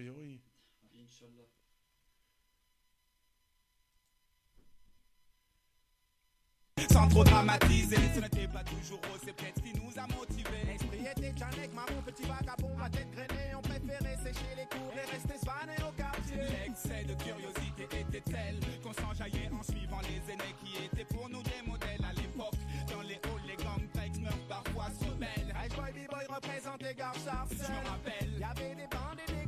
priori. Inch'Allah. Sans trop dramatiser, ce n'était pas toujours rose, c'est peut-être ce qui nous a motivés. L'esprit était Janek, maman, petit vagabond, la tête grainée, on préférait sécher les cours et rester svané au quartier. L'excès de curiosité était tel qu'on s'enjaillait en suivant les aînés qui étaient pour nous des modèles à l'époque. Dans les halls, les gangs meurent parfois sous belle. High boy, b-boy représente les gars Je me rappelle, y avait des bandes et des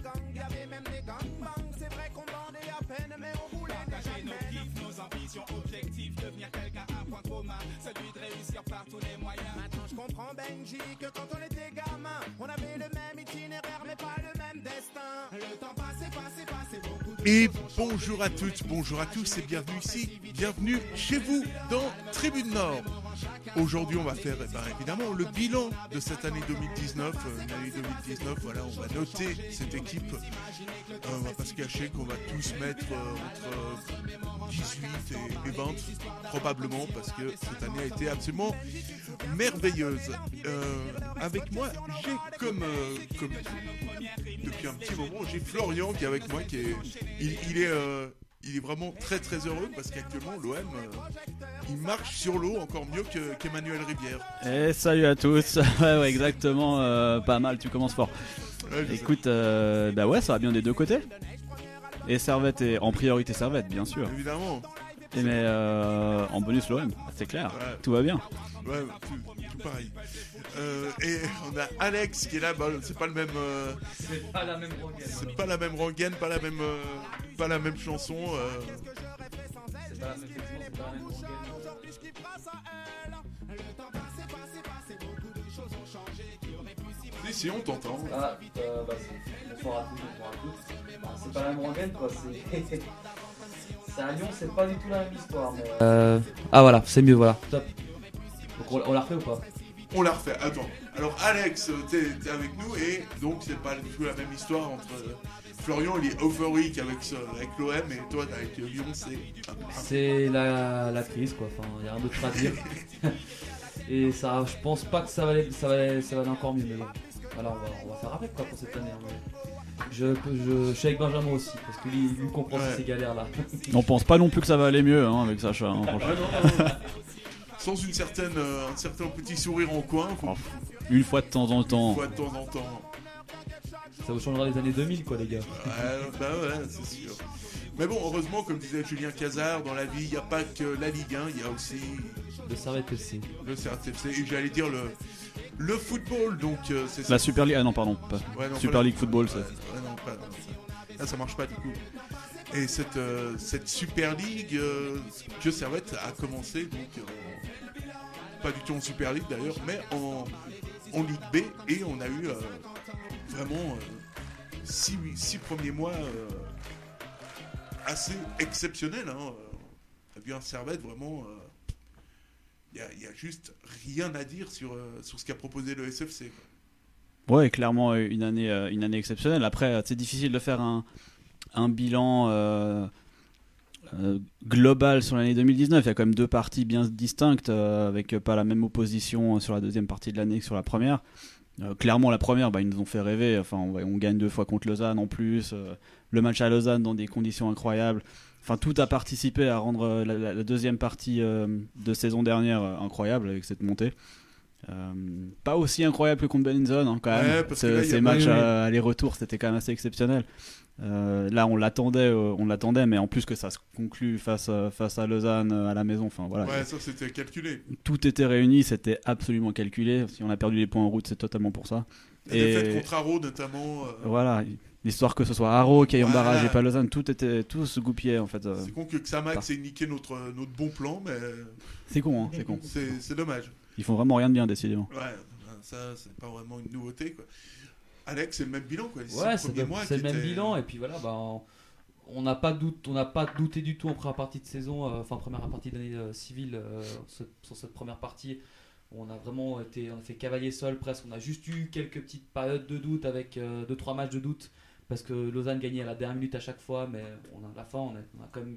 même des gangbangs. C'est vrai qu'on bandait à peine, mais on voulait Partager nos kiffs, nos ambitions, objectifs, devenir quelqu'un, un point commun, celui de réussir par tous les moyens. Maintenant je comprends Benji que quand on était gamin, on avait le même itinéraire mais pas le même destin. Le temps passé, passé, passé, beaucoup de Et bonjour à toutes, bonjour à tous et bienvenue ici, bienvenue chez vous dans Tribune Nord. Aujourd'hui, on va faire eh ben, évidemment le bilan de cette année 2019. euh, année 2019, voilà, on va noter cette équipe. Euh, on va pas se cacher qu'on va tous mettre euh, entre 18 et, et 20, probablement, parce que cette année a été absolument merveilleuse. Euh, avec moi, j'ai comme, euh, comme depuis un petit moment, j'ai Florian qui est avec moi, qui est, il, il est, il est vraiment très très heureux parce qu'actuellement l'OM, euh, il marche sur l'eau encore mieux que- qu'Emmanuel Rivière. Et salut à tous. ouais, ouais, exactement. euh, pas mal, tu commences fort. Ouais. Écoute, euh, bah ouais, ça va bien des deux côtés. Et Servette est en priorité Servette, bien sûr. évidemment. Et mais euh, en bonus l'OM, c'est clair. Ouais. Tout va bien. Ouais, tout, tout pareil. Euh, et on a Alex qui est là, bah, c'est pas le même, euh, C'est pas la même rengaine. c'est pas la même rengaine, pas la même, pas la même chanson. C'est pas la même effectivement, c'est pas la même rengaine. Si si, on t'entend. Ah, c'est- bonsoir à tous, bonsoir à tous. Bah, c'est pas la même rengaine quoi, c'est. C'est à Lyon, c'est pas du tout la même histoire. Mais... Euh... Ah voilà, c'est mieux, voilà. Top. Donc on, on la refait ou pas? On la refait. Attends. Alors Alex, euh, t'es t'es avec nous et donc c'est pas du tout la même histoire entre euh, Florian, il est euphorique avec avec l'OM et toi avec Lyon, c'est C'est la, la crise quoi, enfin, y a rien d'autre à dire. Et ça, je pense pas que ça va aller, ça va aller, ça va aller encore mieux, mais bon. Voilà, on va, on va faire avec quoi pour cette année. hein, mais Je, je, je suis avec Benjamin aussi, parce que lui, lui comprend Ouais. ces galères là. On pense pas non plus que ça va aller mieux hein, avec Sacha. hein, franchement. sans une certaine, euh, un certain petit sourire en coin, faut- Une fois de temps en temps. fois de temps en temps. Ça vous changera les années 2000 quoi, les gars. Ouais, bah ouais, c'est sûr. Mais bon, heureusement, comme disait Julien Cazard, dans la vie, il n'y a pas que la Ligue 1, il y a aussi Le Servette FC. le CRTFC et j'allais dire le, le football, donc euh, c'est La Super League. Ah non, pardon. pas- Ouais, non, Super pas la- League Football, ça. Ouais, non, pas- non, ça, là, ça marche pas du coup. Et cette, euh, cette Super League euh, que Servette a commencé, donc euh, pas du tout en Super League d'ailleurs, mais en, en Ligue B, et on a eu euh, vraiment euh, six, six premiers mois euh, assez exceptionnels. Hein. On a vu un Servette vraiment. Il n'y a, juste rien à dire sur, euh, sur ce qu'a proposé le SFC. quoi. Ouais, clairement euh, une année, euh, une année exceptionnelle. Après, c'est difficile de faire un, un bilan global sur l'année 2019. Il y a quand même deux parties bien distinctes, avec pas la même opposition sur la deuxième partie de l'année que sur la première. Clairement, la première, bah, ils nous ont fait rêver. Enfin, on, gagne deux fois contre Lausanne en plus. le match à Lausanne dans des conditions incroyables. Enfin, tout a participé à rendre euh, la, la- la deuxième partie euh, de saison dernière euh, incroyable avec cette montée. Euh, pas aussi incroyable que contre Beninzone hein, quand même. Ouais, Ce- là, ces matchs à aller-retour, c'était quand même assez exceptionnel. Euh, là, on l'attendait, euh, on l'attendait, mais en plus que ça se conclut face à, face à Lausanne à la maison. Enfin voilà, Ouais, ça c'était calculé. tout était réuni, c'était absolument calculé. Si on a perdu les points en route, c'est totalement pour ça. La Et- défaite contre Haro notamment. Voilà, l'histoire que ce soit Haro qui aille en Voilà. barrage et pas Lausanne, tout était, tout se goupillait en fait. euh. C'est con que Xamax ait niqué notre, notre bon plan, mais C'est con, hein, c'est con. c'est dommage. Ils font vraiment rien de bien, décidément. Ouais, ça c'est pas vraiment une nouveauté quoi. Alex, c'est le même bilan quoi. Ouais, c'est le, même bilan et puis voilà, bah, on- on n'a pas doute, on n'a pas douté du tout en première partie de saison, euh, enfin première partie d'année euh, civile euh, ce- sur cette première partie. On a vraiment été, on a fait cavalier seul presque. On a juste eu quelques petites périodes de doute avec 2-3 matchs de doute parce que Lausanne gagnait à la dernière minute à chaque fois, mais on a à la fin, on a, on a quand même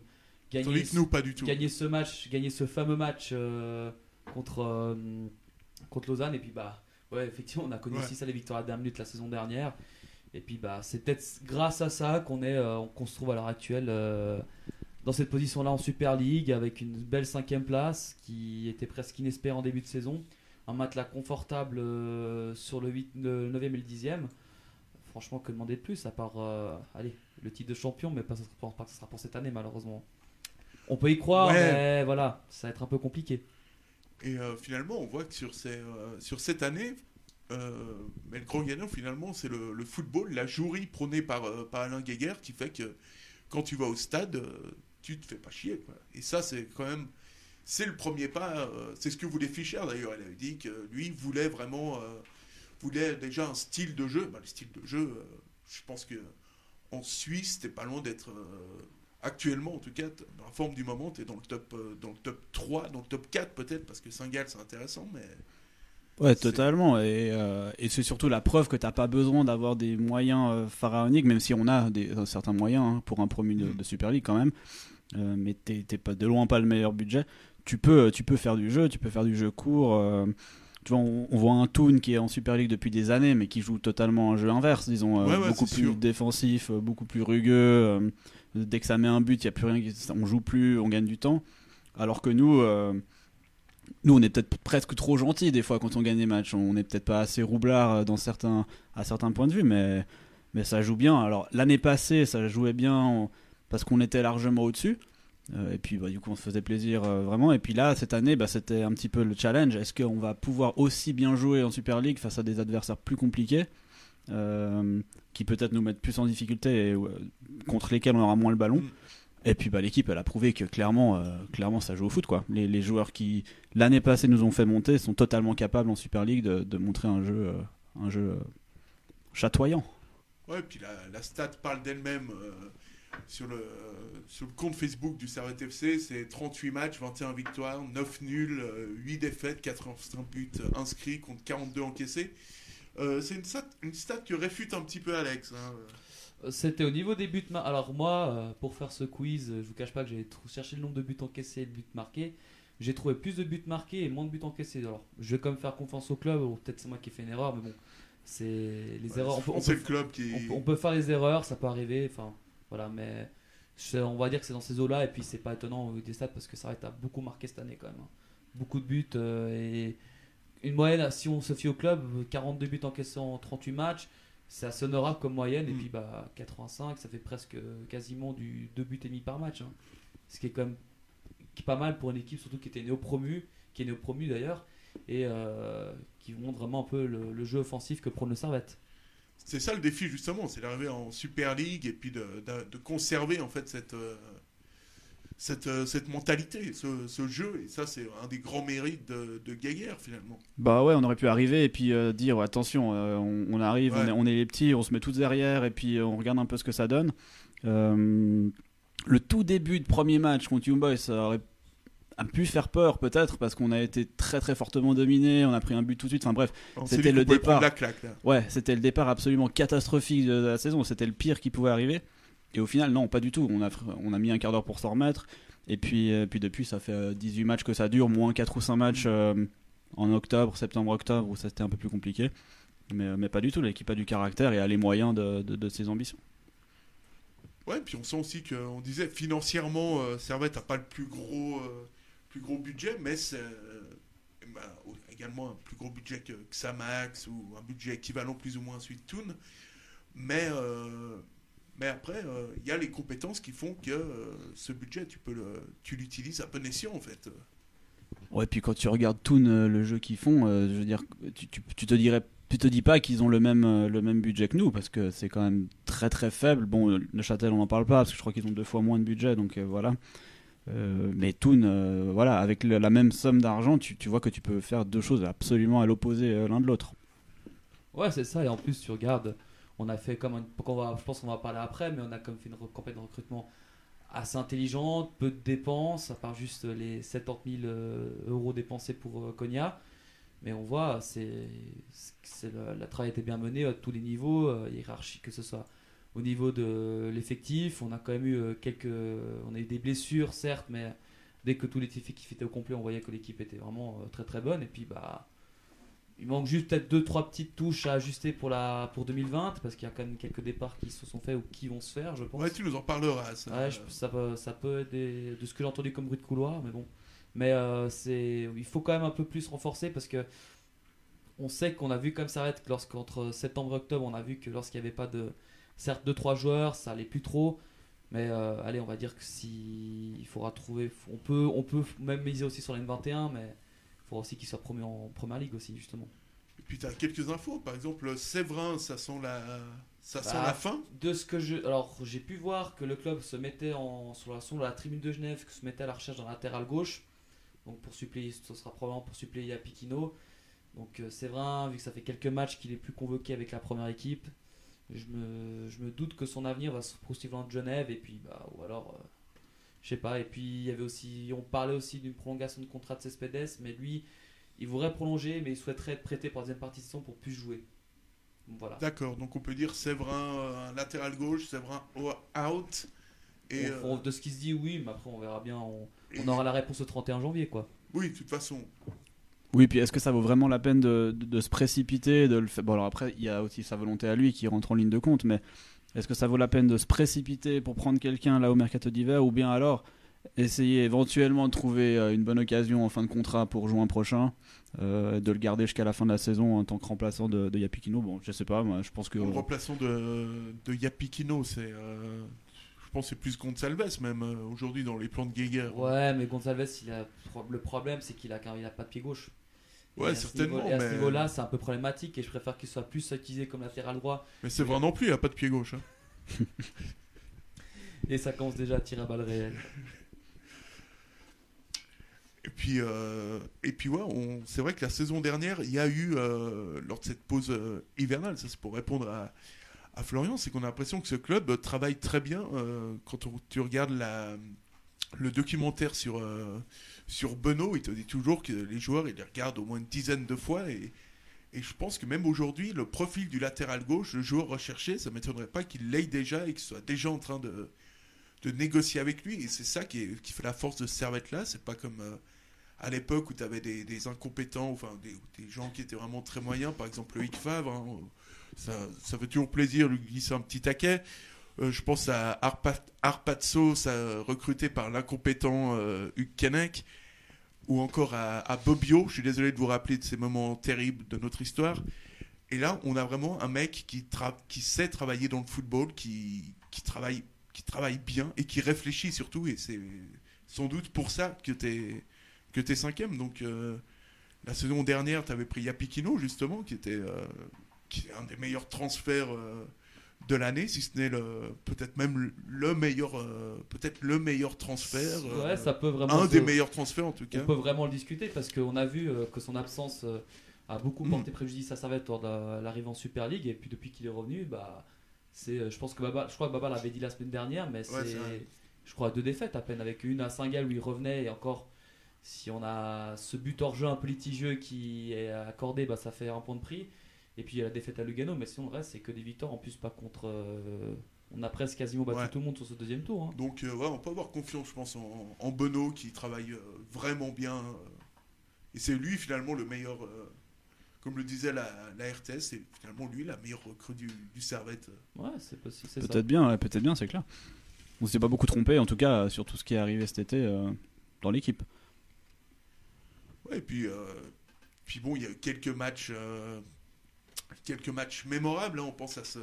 gagné, Tandis que nous, pas du tout. gagné ce match, gagné ce fameux match euh, contre euh, contre Lausanne et puis bah ouais effectivement on a connu Ouais. aussi ça les victoires à la dernière minute la saison dernière Et puis bah, c'est peut-être grâce à ça qu'on est, euh, qu'on se trouve à l'heure actuelle dans cette position-là en Super League avec une belle cinquième place qui était presque inespérée en début de saison. Un matelas confortable sur le, 8, le 9e et le 10e. Franchement, que demander de plus à part euh, allez, le titre de champion, mais pas, je pense pas sera pour cette année malheureusement. On peut y croire, Ouais. mais voilà, ça va être un peu compliqué. Et euh, finalement, on voit que sur, ces, euh, sur cette année, mais le grand gagnant, finalement, c'est le, le football, la jouerie prônée par, par Alain Guéguer, qui fait que quand tu vas au stade, tu te fais pas chier. Quoi. Et ça, c'est quand même. C'est le premier pas. euh, c'est ce que voulait Fischer, d'ailleurs. Elle avait dit que lui voulait vraiment. euh, voulait déjà un style de jeu. Bah, le style de jeu, euh, je pense que en Suisse, t'es pas loin d'être. euh, actuellement, en tout cas, dans la forme du moment, tu es dans le, top, euh, dans le top 3, dans le top 4 peut-être, parce que Saint-Gall, c'est intéressant, mais. Ouais, totalement. Et, euh, et c'est surtout la preuve que t'as pas besoin d'avoir des moyens pharaoniques, même si on a des, certains moyens hein, pour un promu de, Mm. de Super League quand même. Euh, mais t'es t'es pas de loin pas le meilleur budget. Tu peux, tu peux faire du jeu, tu peux faire du jeu court. euh, tu vois, on, on voit un Toon qui est en Super League depuis des années, mais qui joue totalement un jeu inverse, disons, euh, Ouais, ouais, beaucoup plus sûr. défensif, euh, beaucoup plus rugueux. euh, dès que ça met un but, il y a plus rien, qui- on joue plus, on gagne du temps. Alors que nous, nous, on est peut-être presque trop gentils des fois quand on gagne des matchs. On n'est peut-être pas assez roublard dans certains, à certains points de vue, mais, mais ça joue bien. Alors l'année passée, ça jouait bien en- parce qu'on était largement au-dessus. Euh, et puis bah, du coup, on se faisait plaisir euh, vraiment. Et puis là, cette année, bah, c'était un petit peu le challenge. Est-ce qu'on va pouvoir aussi bien jouer en Super League face à des adversaires plus compliqués euh, qui peut-être nous mettent plus en difficulté et contre lesquels on aura moins le ballon Mm. et puis bah, l'équipe, elle a prouvé que clairement, clairement, ça joue au foot. Quoi. Les, les joueurs qui, l'année passée, nous ont fait monter sont totalement capables en Super League de, de montrer un jeu, un jeu chatoyant. Ouais, puis la, la stat parle d'elle-même. Euh, sur, le, euh, sur le compte Facebook du Servette FC, c'est 38 matchs, 21 victoires, 9 nuls, euh, 8 défaites, 85 buts euh, inscrits contre 42 encaissés. Euh, c'est une stat, une stat que réfute un petit peu Alex. hein. Euh, C'était au niveau des buts. Alors moi, euh, pour faire ce quiz, euh, je vous cache pas que j'ai cherché le nombre de buts encaissés et de buts marqués. J'ai trouvé plus de buts marqués et moins de buts encaissés. Alors, je vais quand même faire confiance au club. ou Peut-être c'est moi qui ai fait une erreur, mais bon, c'est les Ouais, erreurs. On peut, on c'est peut- le club qui. on peut- on peut faire les erreurs, ça peut arriver. Enfin, voilà, mais je- on va dire que c'est dans ces eaux-là. Et puis c'est pas étonnant au vu des stats parce que ça a beaucoup marqué cette année quand même. hein. Beaucoup de buts euh, et une moyenne. Si on se fie au club, 42 buts encaissés en 38 matchs. C'est assez honorable comme moyenne, et Mm. puis bah 85, ça fait presque quasiment du 2 buts et demi par match. hein. Ce qui est quand même pas mal pour une équipe, surtout qui était néo-promu, qui est néo-promu d'ailleurs, et euh, qui montre vraiment un peu le, le jeu offensif que prône le Servette. C'est ça le défi justement, c'est d'arriver en Super League et puis de, de- de conserver en fait cette, euh, cette, euh, cette mentalité, ce, ce jeu. Et ça, c'est un des grands mérites de, de Gaguerre finalement. Bah ouais, on aurait pu arriver et puis euh, dire attention, euh, on, on arrive, Ouais. on, est, on est les petits, on se met tous derrière et puis on regarde un peu ce que ça donne. Euh, le tout début de premier match contre Young Boys, ça aurait a pu faire peur peut-être parce qu'on a été très très fortement dominé, on a pris un but tout de suite. Enfin bref, C'était le départ. prendre La claque, là. ouais, c'était le départ absolument catastrophique de, la saison. C'était le pire qui pouvait arriver. Et au final, non, pas du tout. On a, on a mis un quart d'heure pour s'en remettre. Et puis, euh, puis depuis, ça fait euh, 18 matchs que ça dure, moins 4 ou 5 matchs euh, en octobre, septembre-octobre, où ça c'était un peu plus compliqué. Mais, euh, mais pas du tout. L'équipe a du caractère et a les moyens de, de- de ses ambitions. Ouais, puis on sent aussi qu'on disait financièrement, euh, Servette n'a pas le plus gros, euh, plus gros budget, mais c'est euh, bah, également un plus gros budget que, Samax ou un budget équivalent plus ou moins à Toon. Mais, euh, mais après, euh, il y a les compétences qui font que euh, ce budget, tu peux le, tu l'utilises à bon escient en fait. Ouais, puis quand tu regardes Toon, euh, le jeu qu'ils font, euh, je veux dire, tu, tu, tu te dirais. Tu te dis pas qu'ils ont le même, euh, le même budget que nous parce que c'est quand même très très faible. Bon, euh, le Châtel on n'en parle pas parce que je crois qu'ils ont deux fois moins de budget donc euh, voilà. Euh, mais Toon, euh, voilà, avec la même somme d'argent, tu, vois que tu peux faire deux choses absolument à l'opposé euh, l'un de l'autre. Ouais, c'est ça. Et en plus, tu regardes, on a fait comme un- qu'on va, je pense qu'on va parler après, mais on a comme fait une campagne de recrutement assez intelligente, peu de dépenses, à part juste les 70 000 euh, euros dépensés pour Konya. Mais on voit, c'est, la travail a été bien mené à tous les niveaux, hiérarchique, que ce soit au niveau de l'effectif. On a quand même eu euh, quelques, on a eu des blessures, certes, mais dès que tout l'effectif était au complet, on voyait que l'équipe était vraiment euh, très très bonne. Et puis, bah, Il manque juste peut-être deux trois petites touches à ajuster pour la pour 2020 parce qu'il y a quand même quelques départs qui se sont faits ou qui vont se faire, je pense. Ouais, tu nous en parleras. Ça. Ouais, je- ça, peut, ça peut être des- de ce que j'ai entendu comme bruit de couloir, mais bon. Mais euh, c'est, il faut quand même un peu plus renforcer parce que on sait qu'on a vu comme ça être lorsqu'entre septembre et octobre, on a vu que lorsqu'il n'y avait pas de, certes deux trois joueurs, ça allait plus trop. Mais euh, allez, on va dire que si il faudra trouver, on peut, on peut même miser aussi sur la N21, mais il faudra aussi qu'il soit promu en première ligue aussi justement. Et puis tu as quelques infos. Par exemple, Séverin, ça sent la, ça sent Bah, la fin. De ce que je. Alors, j'ai pu voir que le club se mettait en, sur, la, sur la tribune de Genève, que se mettait à la recherche d'un latéral gauche. Donc, pour suppléer, ce sera probablement pour suppléer Yapikino. Donc, euh, vrai, vu que ça fait quelques matchs qu'il est plus convoqué avec la première équipe, je me, je me doute que son avenir va se poursuivre en Genève. Et puis, bah, ou alors. euh, je sais pas. Et puis, il y avait aussi. On parlait aussi d'une prolongation de contrat de Cespedes, mais lui, il voudrait prolonger, mais il souhaiterait être prêté pour la deuxième partie de saison pour plus jouer. Voilà. D'accord, donc on peut dire Séverin, euh, latéral gauche, Séverin au- out. Et, On- euh, de ce qui se dit, oui, mais après on verra bien. On, on aura la réponse le 31 janvier, quoi. oui, de toute façon. Oui, puis est-ce que ça vaut vraiment la peine de, de- de se précipiter de le faire Bon, alors après, il y a aussi sa volonté à lui qui rentre en ligne de compte, mais est-ce que ça vaut la peine de se précipiter pour prendre quelqu'un là au mercato d'hiver ou bien alors essayer éventuellement de trouver euh, une bonne occasion en fin de contrat pour juin prochain, euh, de le garder jusqu'à la fin de la saison en tant que remplaçant de, de Yapikino? Bon, je sais pas, moi je pense que. Le remplaçant de, de Yapikino, c'est. euh, je pense que c'est plus Gonçalves même euh, aujourd'hui dans les plans de Geiger. Ouais, mais Gonzalez, il a, le problème, c'est qu'il a, il a pas de pied gauche. Ouais, Et certainement, niveau- et à ce niveau-là, c'est un peu problématique et je préfère qu'il soit plus utilisé comme latéral droit. Mais Séverin non plus, il a pas de pied gauche. hein. Et ça commence déjà à tirer à balles réelles. Et puis, euh, et puis ouais, on- c'est vrai que la saison dernière, il y a eu, euh, lors de cette pause euh, hivernale, ça c'est pour répondre à, à Florian, c'est qu'on a l'impression que ce club travaille très bien. quand on- tu regardes la, le documentaire sur, sur Benoît, il te dit toujours que les joueurs, ils les regardent au moins une dizaine de fois. Et, je pense que même aujourd'hui, le profil du latéral gauche, le joueur recherché, ça ne m'étonnerait pas qu'il l'ait déjà et qu'il soit déjà en train de, négocier avec lui. Et c'est ça qui, fait la force de ce Servette-là. C'est pas comme euh, à l'époque où tu avais des, incompétents, enfin des, gens qui étaient vraiment très moyens, par exemple Loïc Favre. hein. ça, ça fait toujours plaisir lui glisser un petit taquet. Euh, je pense à Arpa- Arpazzo, recruté par l'incompétent euh, Hugues Canek, ou encore à, à Bobbio. Je suis désolé de vous rappeler de ces moments terribles de notre histoire. Et là, on a vraiment un mec qui, sait travailler dans le football, qui, travaille, bien et qui réfléchit surtout. Et c'est sans doute pour ça que tu es, cinquième. Donc, euh, la saison dernière, tu avais pris Yapikino, justement, qui était euh, un des meilleurs transferts de l'année, si ce n'est le peut-être même le- le meilleur, euh, peut-être le meilleur transfert. euh, ça peut vraiment. un se- des meilleurs transferts en tout cas. On peut vraiment le discuter parce qu'on a vu euh, que son absence a beaucoup Mm. porté préjudice à Servette lors de la- l'arrivée en Super League et puis depuis qu'il est revenu, bah, c'est, je pense que Baba, je crois que Baba l'avait dit la semaine dernière, mais Ouais, c'est je crois, deux défaites à peine avec une à Saint-Gall où il revenait et encore, si on a ce but hors jeu un peu litigieux qui est accordé, bah, ça fait un point de prix. Et puis il y a la défaite à Lugano, mais sinon le reste c'est que des victoires en plus pas contre. euh, on a presque quasiment battu Ouais. tout le monde sur ce deuxième tour. hein. Donc euh, ouais, on peut avoir confiance, je pense, en, en Benoît qui travaille euh, vraiment bien. euh, et c'est lui finalement le meilleur, euh, comme le disait la, la RTS, c'est finalement lui la meilleure recrue du, du Servette. Ouais, c'est possible. c'est ça. Peut-être bien, peut-être bien, c'est clair. On s'est pas beaucoup trompé, en tout cas, sur tout ce qui est arrivé cet été euh, dans l'équipe. Ouais, et puis, euh, puis bon, il y a eu quelques matchs, euh, quelques matchs mémorables. hein. On pense à ce,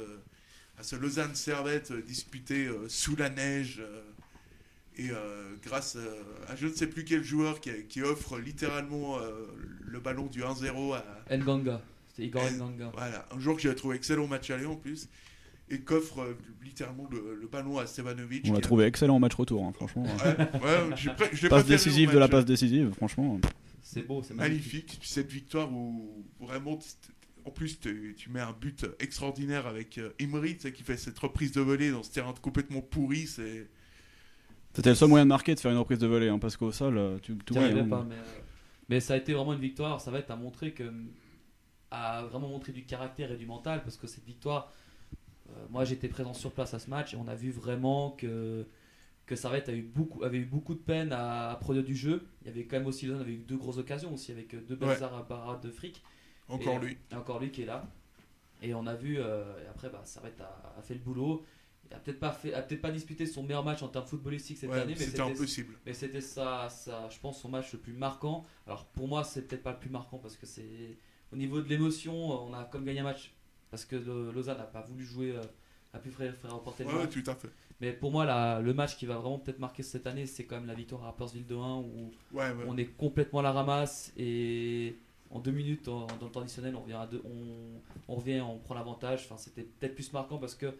à ce Lausanne Servette euh, disputé euh, sous la neige. euh, et euh, grâce euh, à je ne sais plus quel joueur qui, qui offre littéralement euh, le ballon du 1-0 à, Nganga. C'était Igor Eh, Nganga. Voilà, un joueur que j'ai trouvé excellent au match aller en plus, et qu'offre euh, littéralement le, le ballon à Stevanovic. On l'a a- trouvé excellent au match retour, hein, franchement. Ouais, ouais, pré- je Passe décisive de la euh, passe décisive, franchement. C'est beau, c'est magnifique. Magnifique. Cette victoire où vraiment, en plus, tu tu mets un but extraordinaire avec euh, Imri, tu sais, qui fait cette reprise de volée dans ce terrain complètement pourri. C'est C'était le seul moyen de marquer, de faire une reprise de volée, hein, parce qu'au sol, euh, tu, tout T'y ouais, arrivais hein. pas, mais, euh, mais ça a été vraiment une victoire. Ça va être à montrer que a vraiment montré du caractère et du mental parce que cette victoire, euh, moi j'étais présent sur place à ce match et on a vu vraiment que que Servette a eu beaucoup, avait eu beaucoup de peine à, à produire du jeu. Il y avait quand même aussi, avait eu deux grosses occasions aussi avec deux belles Ouais. arabes de fric. Encore Et- lui. et encore lui qui est là. Et on a vu, euh, et après, bah, Servette a, a fait le boulot. Il a peut-être pas, fait- a peut-être pas disputé son meilleur match en termes footballistiques cette Ouais, année, mais c'était impossible. mais c'était ça, ça, je pense, son match le plus marquant. Alors pour moi, c'est peut-être pas le plus marquant parce que c'est au niveau de l'émotion, on a comme gagné un match parce que le- Lausanne n'a pas voulu jouer, euh, a pu faire, faire remporter le Ouais, ouais, match. tout à fait. Mais pour moi, la- le match qui va vraiment peut-être marquer cette année, c'est quand même la victoire à Rappersville 2-1 où on est complètement à la ramasse et en deux minutes en- dans le temps additionnel, on, revient à deux- on, on revient, on prend l'avantage. Enfin, c'était peut-être plus marquant parce que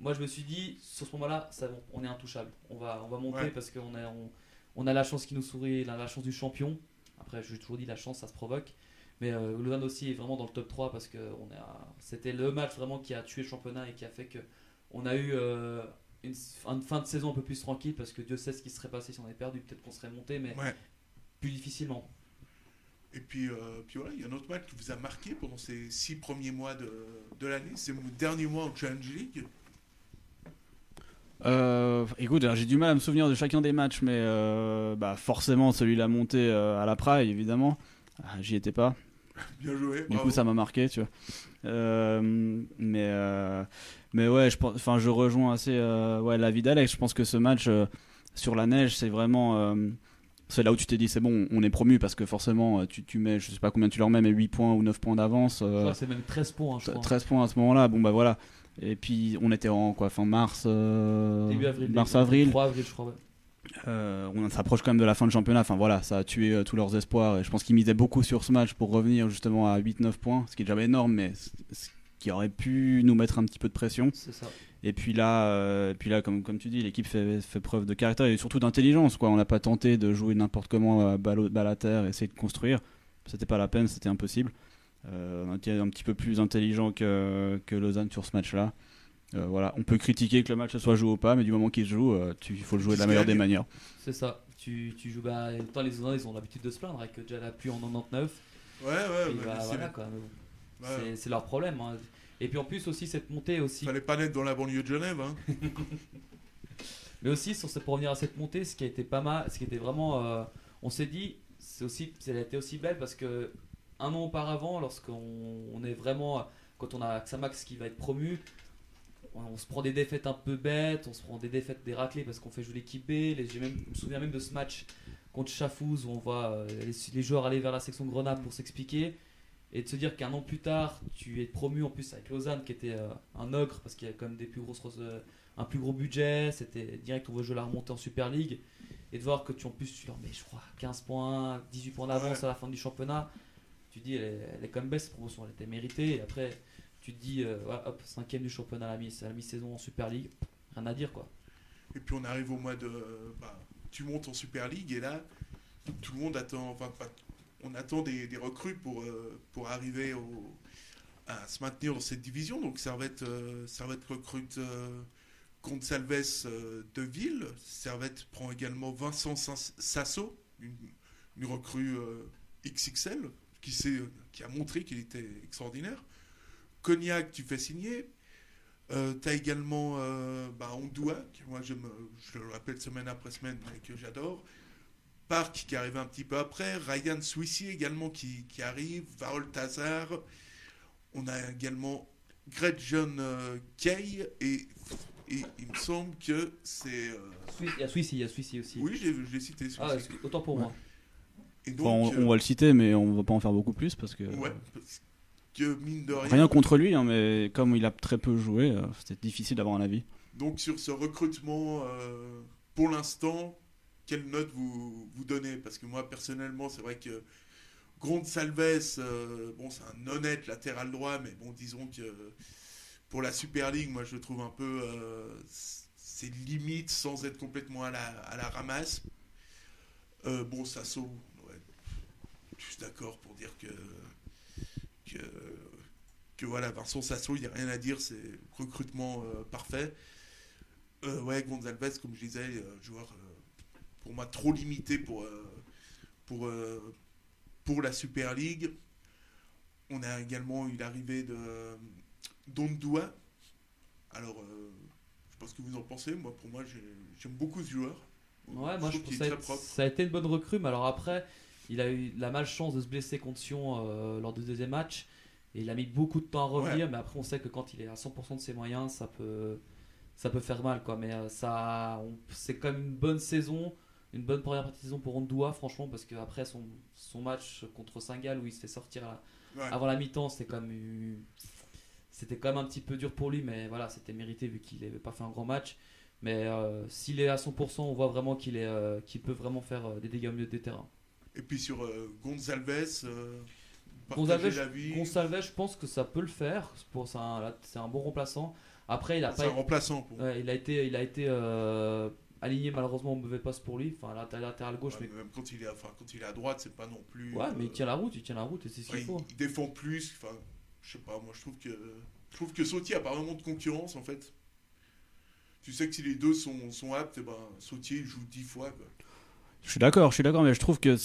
moi, je me suis dit, sur ce moment-là, on est intouchable. On va, on va monter Ouais. parce qu'on a, on, on a la chance qui nous sourit, la chance du champion. Après, j'ai toujours dit la chance, ça se provoque. Mais euh, aussi est vraiment dans le top 3 parce que c'était le match vraiment qui a tué le championnat et qui a fait que on a eu euh, une, fin- une fin de saison un peu plus tranquille parce que Dieu sait ce qui serait passé si on avait perdu. Peut-être qu'on serait monté, mais Ouais. plus difficilement. Et puis, euh, puis voilà, il y a un autre match qui vous a marqué pendant ces six premiers mois de, de l'année. C'est mon dernier mois en Challenge League. Euh, écoute, j'ai du mal à me souvenir de chacun des matchs, mais euh, bah, forcément celui la montée euh, à la Praille, évidemment. Ah, J'y étais pas. Bien joué. Du bravo. coup, ça m'a marqué, tu vois. Euh, mais, euh, mais ouais, je, pense, enfin, je rejoins assez euh, ouais, l'avis d'Alex. Je pense que ce match sur la neige, c'est vraiment. C'est là où tu t'es dit, c'est bon, on est promu parce que forcément, euh, tu, tu mets, je sais pas combien tu leur mets, mais 8 points ou 9 points d'avance. Euh, c'est même 13 points, je crois. 13 points à ce moment-là, bon bah voilà. Et puis on était en quoi, fin mars, euh, Début avril. mars avril. 3 avril, je crois. ouais. Euh, on s'approche quand même de la fin de championnat. Enfin voilà, ça a tué euh, tous leurs espoirs. Et je pense qu'ils misaient beaucoup sur ce match pour revenir justement à 8-9 points, ce qui est déjà énorme, mais ce qui aurait pu nous mettre un petit peu de pression. C'est ça. Et puis là, euh, et puis là comme, comme tu dis, l'équipe fait, fait preuve de caractère et surtout d'intelligence. Quoi. On n'a pas tenté de jouer n'importe comment à balle, à terre, essayer de construire. C'était pas la peine, c'était impossible. Euh, on a été un petit peu plus intelligent que, que Lausanne sur ce match-là. Euh, voilà, on peut critiquer que le match soit joué ou pas, mais du moment qu'il se joue, euh, tu- il faut le jouer de la meilleure des manières. C'est ça. Tu, tu joues. Bah, autant les Lausannois, ils ont l'habitude de se plaindre avec déjà la pluie en 99. Ouais, ouais, bah, bah, c'est- voilà, quoi. mais bon, ouais. c'est- C'est leur problème. hein. Et puis en plus, aussi, cette montée aussi. Fallait pas naître dans la banlieue de Genève. Hein. Mais aussi, sur ce- pour revenir à cette montée, ce qui a été pas mal, ce qui était vraiment. euh, on s'est dit, c'est aussi, elle a été aussi belle parce que un an auparavant, lorsqu'on on est vraiment. Quand on a Xamax qui va être promu, on, on se prend des défaites un peu bêtes, on se prend des défaites, des raclées parce qu'on fait jouer l'équipe B. Les, j'ai même, je me souviens même de ce match contre Chafouz où on voit euh, les, les joueurs aller vers la section Grenade pour s'expliquer. Et de se dire qu'un an plus tard, tu es promu en plus avec Lausanne qui était euh, un ogre parce qu'il y a quand même des plus grosses euh, un plus gros budget, c'était direct on veut jouer la remontée en Super League et de voir que tu en plus tu leur mets je crois 15 points, 18 points d'avance Ouais. à la fin du championnat, tu dis elle est, elle est quand même belle cette promotion, elle était méritée et après tu te dis euh, ouais, hop cinquième du championnat à la mi- mi-saison en Super League, rien à dire quoi. Et puis on arrive au mois de. bah, tu montes en Super League et là, tout le monde attend. Enfin, pas- on attend des, recrues pour, euh, arriver à se maintenir dans cette division. Donc Servette, Servette recrute euh, Gonçalves euh, de Ville. Servette prend également Vincent Sas- Sasso, une, recrue XXL, qui, a montré qu'il était extraordinaire. Cognac, tu fais signer. Tu as également euh, bah, que moi je, me, je le rappelle semaine après semaine, mais que j'adore. Park qui arrive un petit peu après. Ryan Swissy également qui, qui arrive. Varol Tazar. On a également Gretchen euh, Kay. Et, et il me semble que c'est. euh, Il y a Swissy, il y a Swissy aussi. oui, je l'ai- cité. Ah, excuse- autant pour Ouais. moi. et Enfin, on, va le citer, mais on va pas en faire beaucoup plus parce que. euh, ouais, parce que mine de rien. Rien contre lui, hein, mais comme il a très peu joué, euh, c'était difficile d'avoir un avis. Donc sur ce recrutement, euh, pour l'instant, quelle note vous, vous donnez? Parce que moi personnellement, c'est vrai que Gonçalves, euh, bon, c'est un honnête latéral droit, mais bon, disons que pour la Super League, moi je le trouve un peu, euh, c'est limite sans être complètement à la, à la ramasse. Euh, bon, Sasso, ouais, je suis d'accord pour dire que, que, que voilà, Vincent Sasso, il n'y a rien à dire, c'est recrutement parfait. Ouais, Gonzalez, comme je disais, joueur pour moi trop limité pour, euh, pour, euh, pour la Super League. On a également eu l'arrivée de d'Ondua. Alors, euh, je sais pas ce que vous en pensez. Moi, pour moi, j'ai- j'aime beaucoup ce joueur. Ouais, moi je trouve trouve qu'il ça, ça a été une bonne recrue, mais alors après, il a eu la malchance de se blesser contre Sion euh, lors du deuxième match. Et il a mis beaucoup de temps à revenir, mais après on sait que quand il est à 100% de ses moyens, ça peut, ça peut faire mal. Quoi. Mais euh, ça, c'est quand même une bonne saison, une bonne première partie de saison pour Ondoa, franchement, parce qu'après son, son match contre Saint-Gall où il se fait sortir à- Ouais. avant la mi-temps, c'était quand même eu- c'était quand même un petit peu dur pour lui, mais voilà, c'était mérité vu qu'il n'avait pas fait un grand match. Mais euh, s'il est à 100%, on voit vraiment qu'il est, euh, qu'il peut vraiment faire euh, des dégâts au milieu des terrains. Et puis sur euh, Gonzalves, Gonzalves, partager la vie. Gonçalves, je pense que ça peut le faire. C'est Pour, c'est, un, c'est un bon remplaçant. Après, il a C'est pas un remplaçant pour. Ouais, il a été, il a été aligné malheureusement au mauvais poste pour lui. Enfin, latéral, latéral gauche, Ouais, mais même quand il est, enfin, quand il est à droite, c'est pas non plus. ouais, mais il euh, tient la route, il tient la route et c'est ce ouais, qu'il faut. il, défend plus. Enfin, je sais pas. Moi, je trouve que je trouve que Sautier a pas vraiment de concurrence en fait. Tu sais que si les deux sont, sont aptes, eh ben, Sautier joue 10 fois. Quoi. Je suis d'accord, je suis d'accord, mais je trouve que,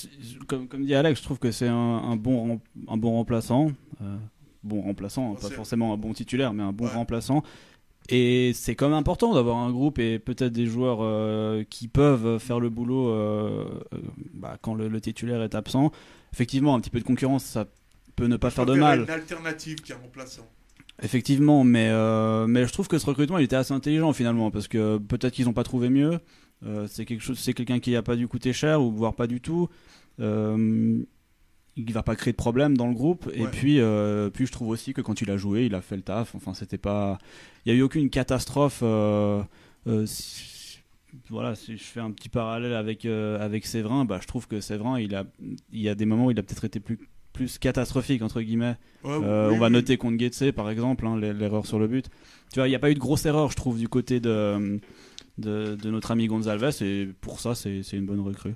comme, comme dit Alex, je trouve que c'est un, un bon, un bon remplaçant. euh, bon remplaçant, Ouais, pas forcément un bon titulaire, mais un bon Ouais. remplaçant. Et c'est quand même important d'avoir un groupe et peut-être des joueurs euh, qui peuvent faire le boulot euh, euh, bah, quand le, le titulaire est absent. Effectivement, un petit peu de concurrence, ça peut ne pas faire de mal. Une alternative qu'un remplaçant. Effectivement, mais, euh, mais je trouve que ce recrutement il était assez intelligent finalement parce que peut-être qu'ils n'ont pas trouvé mieux. C'est quelque chose, c'est quelqu'un qui n'a pas dû coûter cher ou voire pas du tout. Il va pas créer de problème dans le groupe. Et puis, euh, puis je trouve aussi que quand il a joué, il a fait le taf. Enfin, c'était pas, il y a eu aucune catastrophe. euh, euh, si- voilà, si je fais un petit parallèle avec avec Séverin, bah je trouve que Séverin, il a, il y a des moments où il a peut-être été plus plus catastrophique entre guillemets. Ouais, oui, on va oui. noter contre Getse par exemple, hein, l'e- l'erreur sur le but. Tu vois, il n'y a pas eu de grosse erreur, je trouve, du côté de, de, de notre ami Gonzalez, et pour ça, c'est une bonne recrue.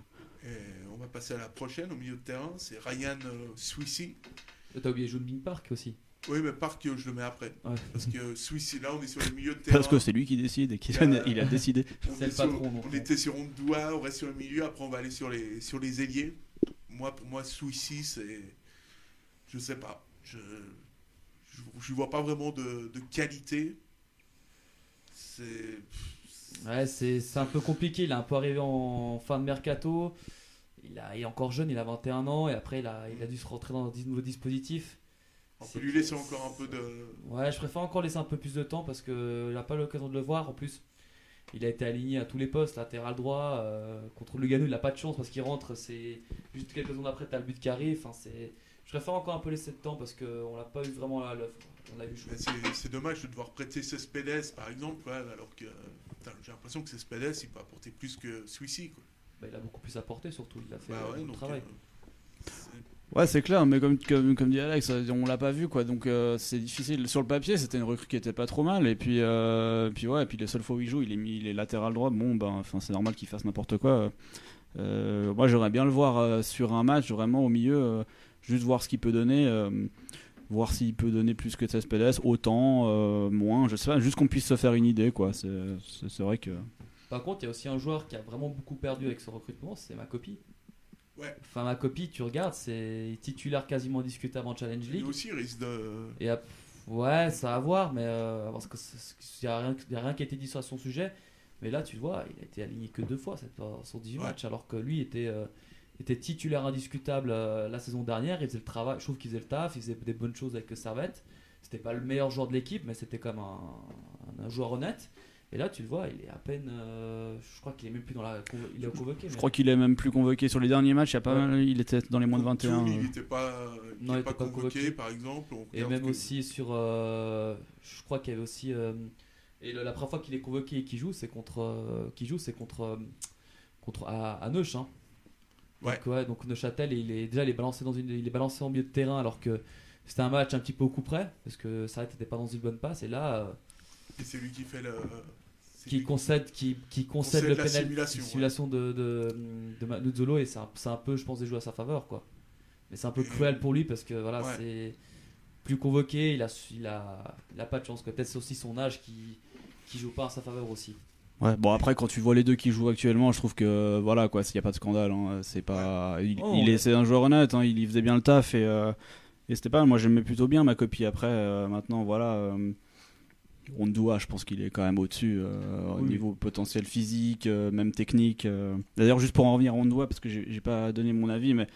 Passer à la prochaine au milieu de terrain. C'est Ryan euh, Swissy. T'as oublié June Park aussi. Oui, mais Park, euh, je le mets après. Ouais. Parce que Swissy, là, on est sur le milieu de terrain. Parce que c'est lui qui décide et qu'il Euh, il a décidé. On, est le sur- patron, on était sur Ondoua, on reste sur le milieu, après on va aller sur les, sur les ailiers. Moi, pour moi, Swissy, c'est. Je sais pas. Je je vois pas vraiment de, de qualité. C'est. Ouais, c'est c'est un peu compliqué. Il est un peu arrivé en fin de mercato. Il, a, il est encore jeune, il a 21 ans et après il a, il a dû se rentrer dans un nouveau dispositif. On peut lui laisser encore un peu de. Ouais, je préfère encore laisser un peu plus de temps parce qu'il n'a pas l'occasion de le voir. En plus, il a été aligné à tous les postes, latéral droit. euh, contre Lugano, il n'a pas de chance parce qu'il rentre. C'est juste quelques secondes après, tu as le but qui arrive. Enfin, c'est... Je préfère encore un peu laisser de temps parce qu'on l'a pas eu vraiment à l'œuvre. C'est dommage de devoir prêter Cespedes, par exemple, ouais, alors que. putain, J'ai l'impression que Cespedes, il peut apporter plus que. Quoi. Bah, il a beaucoup plus apporté surtout. Il a fait Bah ouais, beaucoup de donc, travail. euh, c'est- Ouais, c'est clair, mais comme, comme, comme dit Alex, euh, on l'a pas vu, quoi. Donc euh, c'est difficile. Sur le papier, c'était une recrue qui était pas trop mal. Et puis, euh, puis ouais, et puis les seules fois où il joue, il est mis il est latéral droit. Bon, ben, enfin, c'est normal qu'il fasse n'importe quoi. Euh, moi, j'aimerais bien le voir euh, sur un match, vraiment au milieu, euh, juste voir ce qu'il peut donner. euh, voir s'il peut donner plus que Cespedes, autant, euh, moins, je sais pas, juste qu'on puisse se faire une idée, quoi. C'est vrai que. Par contre, il y a aussi un joueur qui a vraiment beaucoup perdu avec ce recrutement, c'est ma copie. Ouais. Enfin, ma copie, tu regardes, c'est titulaire quasiment discutable en Challenge Lui League. aussi il risque de. Et ap- ouais, ça à voir, mais euh, parce que il n'y a, rien- y a rien qui a été dit sur son sujet. Mais là, tu vois, il a été aligné que deux fois cette, sur 18 Ouais. matchs, alors que lui était, euh, était titulaire indiscutable euh, la saison dernière. Il faisait le travail, je trouve qu'il faisait le taf, il faisait des bonnes choses avec Servette. C'était pas le meilleur joueur de l'équipe, mais c'était comme un, un joueur honnête. Et là, tu le vois, il est à peine. euh, je crois qu'il est même plus dans la. Il est convoqué. Je mais- crois qu'il est même plus convoqué sur les derniers matchs. Il, y a pas Ouais. mal- il était dans les moins de Contre 21. Toul, euh. il n'était pas, il Non, il était pas pas convoqué, convoqué. par exemple. On Et même que- aussi sur. euh, je crois qu'il y avait aussi. euh, et le- la première fois qu'il est convoqué et qu'il joue, c'est contre. euh, qu'il joue, c'est contre. euh, contre à, à Neuch. hein. Ouais. Donc, ouais, donc Neuchâtel, il est, déjà, il est, balancé dans une, il est balancé en milieu de terrain alors que c'était un match un petit peu au coup près. Parce que ça n'était pas dans une bonne passe. Et là, euh, Et c'est lui qui fait le. Qui concède, qui, qui concède Concède le la pénal- simulation, ouais. simulation de, de, de Manuzzolo. Et c'est un, c'est un peu, je pense, des joueurs à sa faveur. quoi. Mais c'est un peu cruel pour lui parce que voilà, Ouais. c'est plus convoqué, il a, il a, il a pas de chance. Peut-être c'est aussi son âge qui, qui joue pas en sa faveur aussi. Ouais, bon après quand tu vois les deux qui jouent actuellement, je trouve que voilà quoi, s'il n'y a pas de scandale, hein, c'est pas, il, Oh, il ouais. est, c'est un joueur honnête, hein, il y faisait bien le taf et, euh, et c'était pas, moi j'aimais plutôt bien ma copie. Après euh, maintenant voilà, euh, Rondoua, je pense qu'il est quand même au-dessus euh, au Oui. niveau potentiel physique, euh, même technique. euh. D'ailleurs, juste pour en revenir à Rondoua, parce que j'ai pas donné mon avis, mais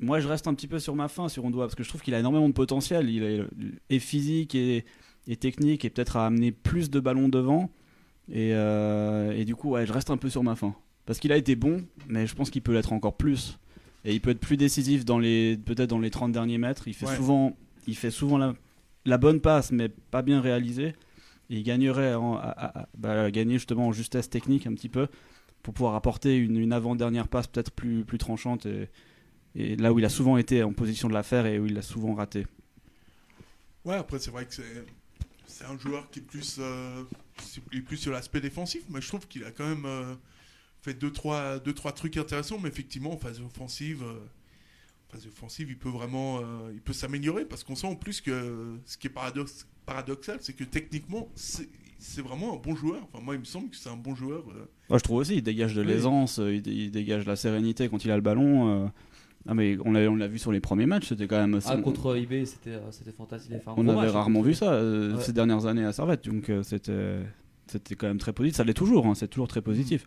moi je reste un petit peu sur ma fin sur Rondoua, parce que je trouve qu'il a énormément de potentiel. Il est, physique et, et technique, et peut-être à amener plus de ballons devant. Et, et du coup, ouais, je reste un peu sur ma fin. Parce qu'il a été bon, mais je pense qu'il peut l'être encore plus. Et il peut être plus décisif dans les peut-être dans les 30 derniers mètres. Il fait Ouais. souvent, il fait souvent la, la bonne passe, mais pas bien réalisée. Il gagnerait en, à, bah, gagner justement en justesse technique un petit peu pour pouvoir apporter une, avant-dernière passe peut-être plus, plus tranchante et, là où il a souvent été en position de la faire et où il l'a souvent raté. Ouais, après, c'est vrai que c'est, un joueur qui est plus, euh, est plus sur l'aspect défensif, mais je trouve qu'il a quand même euh, fait deux trois, deux, trois trucs intéressants, mais effectivement, en phase offensive, euh, phase offensive il peut vraiment il peut s'améliorer parce qu'on sent en plus que ce qui est paradoxe, paradoxal, c'est que techniquement, c'est, c'est vraiment un bon joueur. Enfin, moi, il me semble que c'est un bon joueur. euh. Moi, je trouve aussi, il dégage de Oui. l'aisance, euh, il, dé- il dégage de la sérénité quand il a le ballon. euh. Ah, mais on l'a, on l'a vu sur les premiers matchs, c'était quand même. Ah, on- contre IB, c'était c'était fantastique. On avait match, hein, rarement vu ça euh, Ouais. ces dernières années à Servette, donc euh, c'était, c'était quand même très positif. Ça l'est toujours, hein, c'est toujours très positif.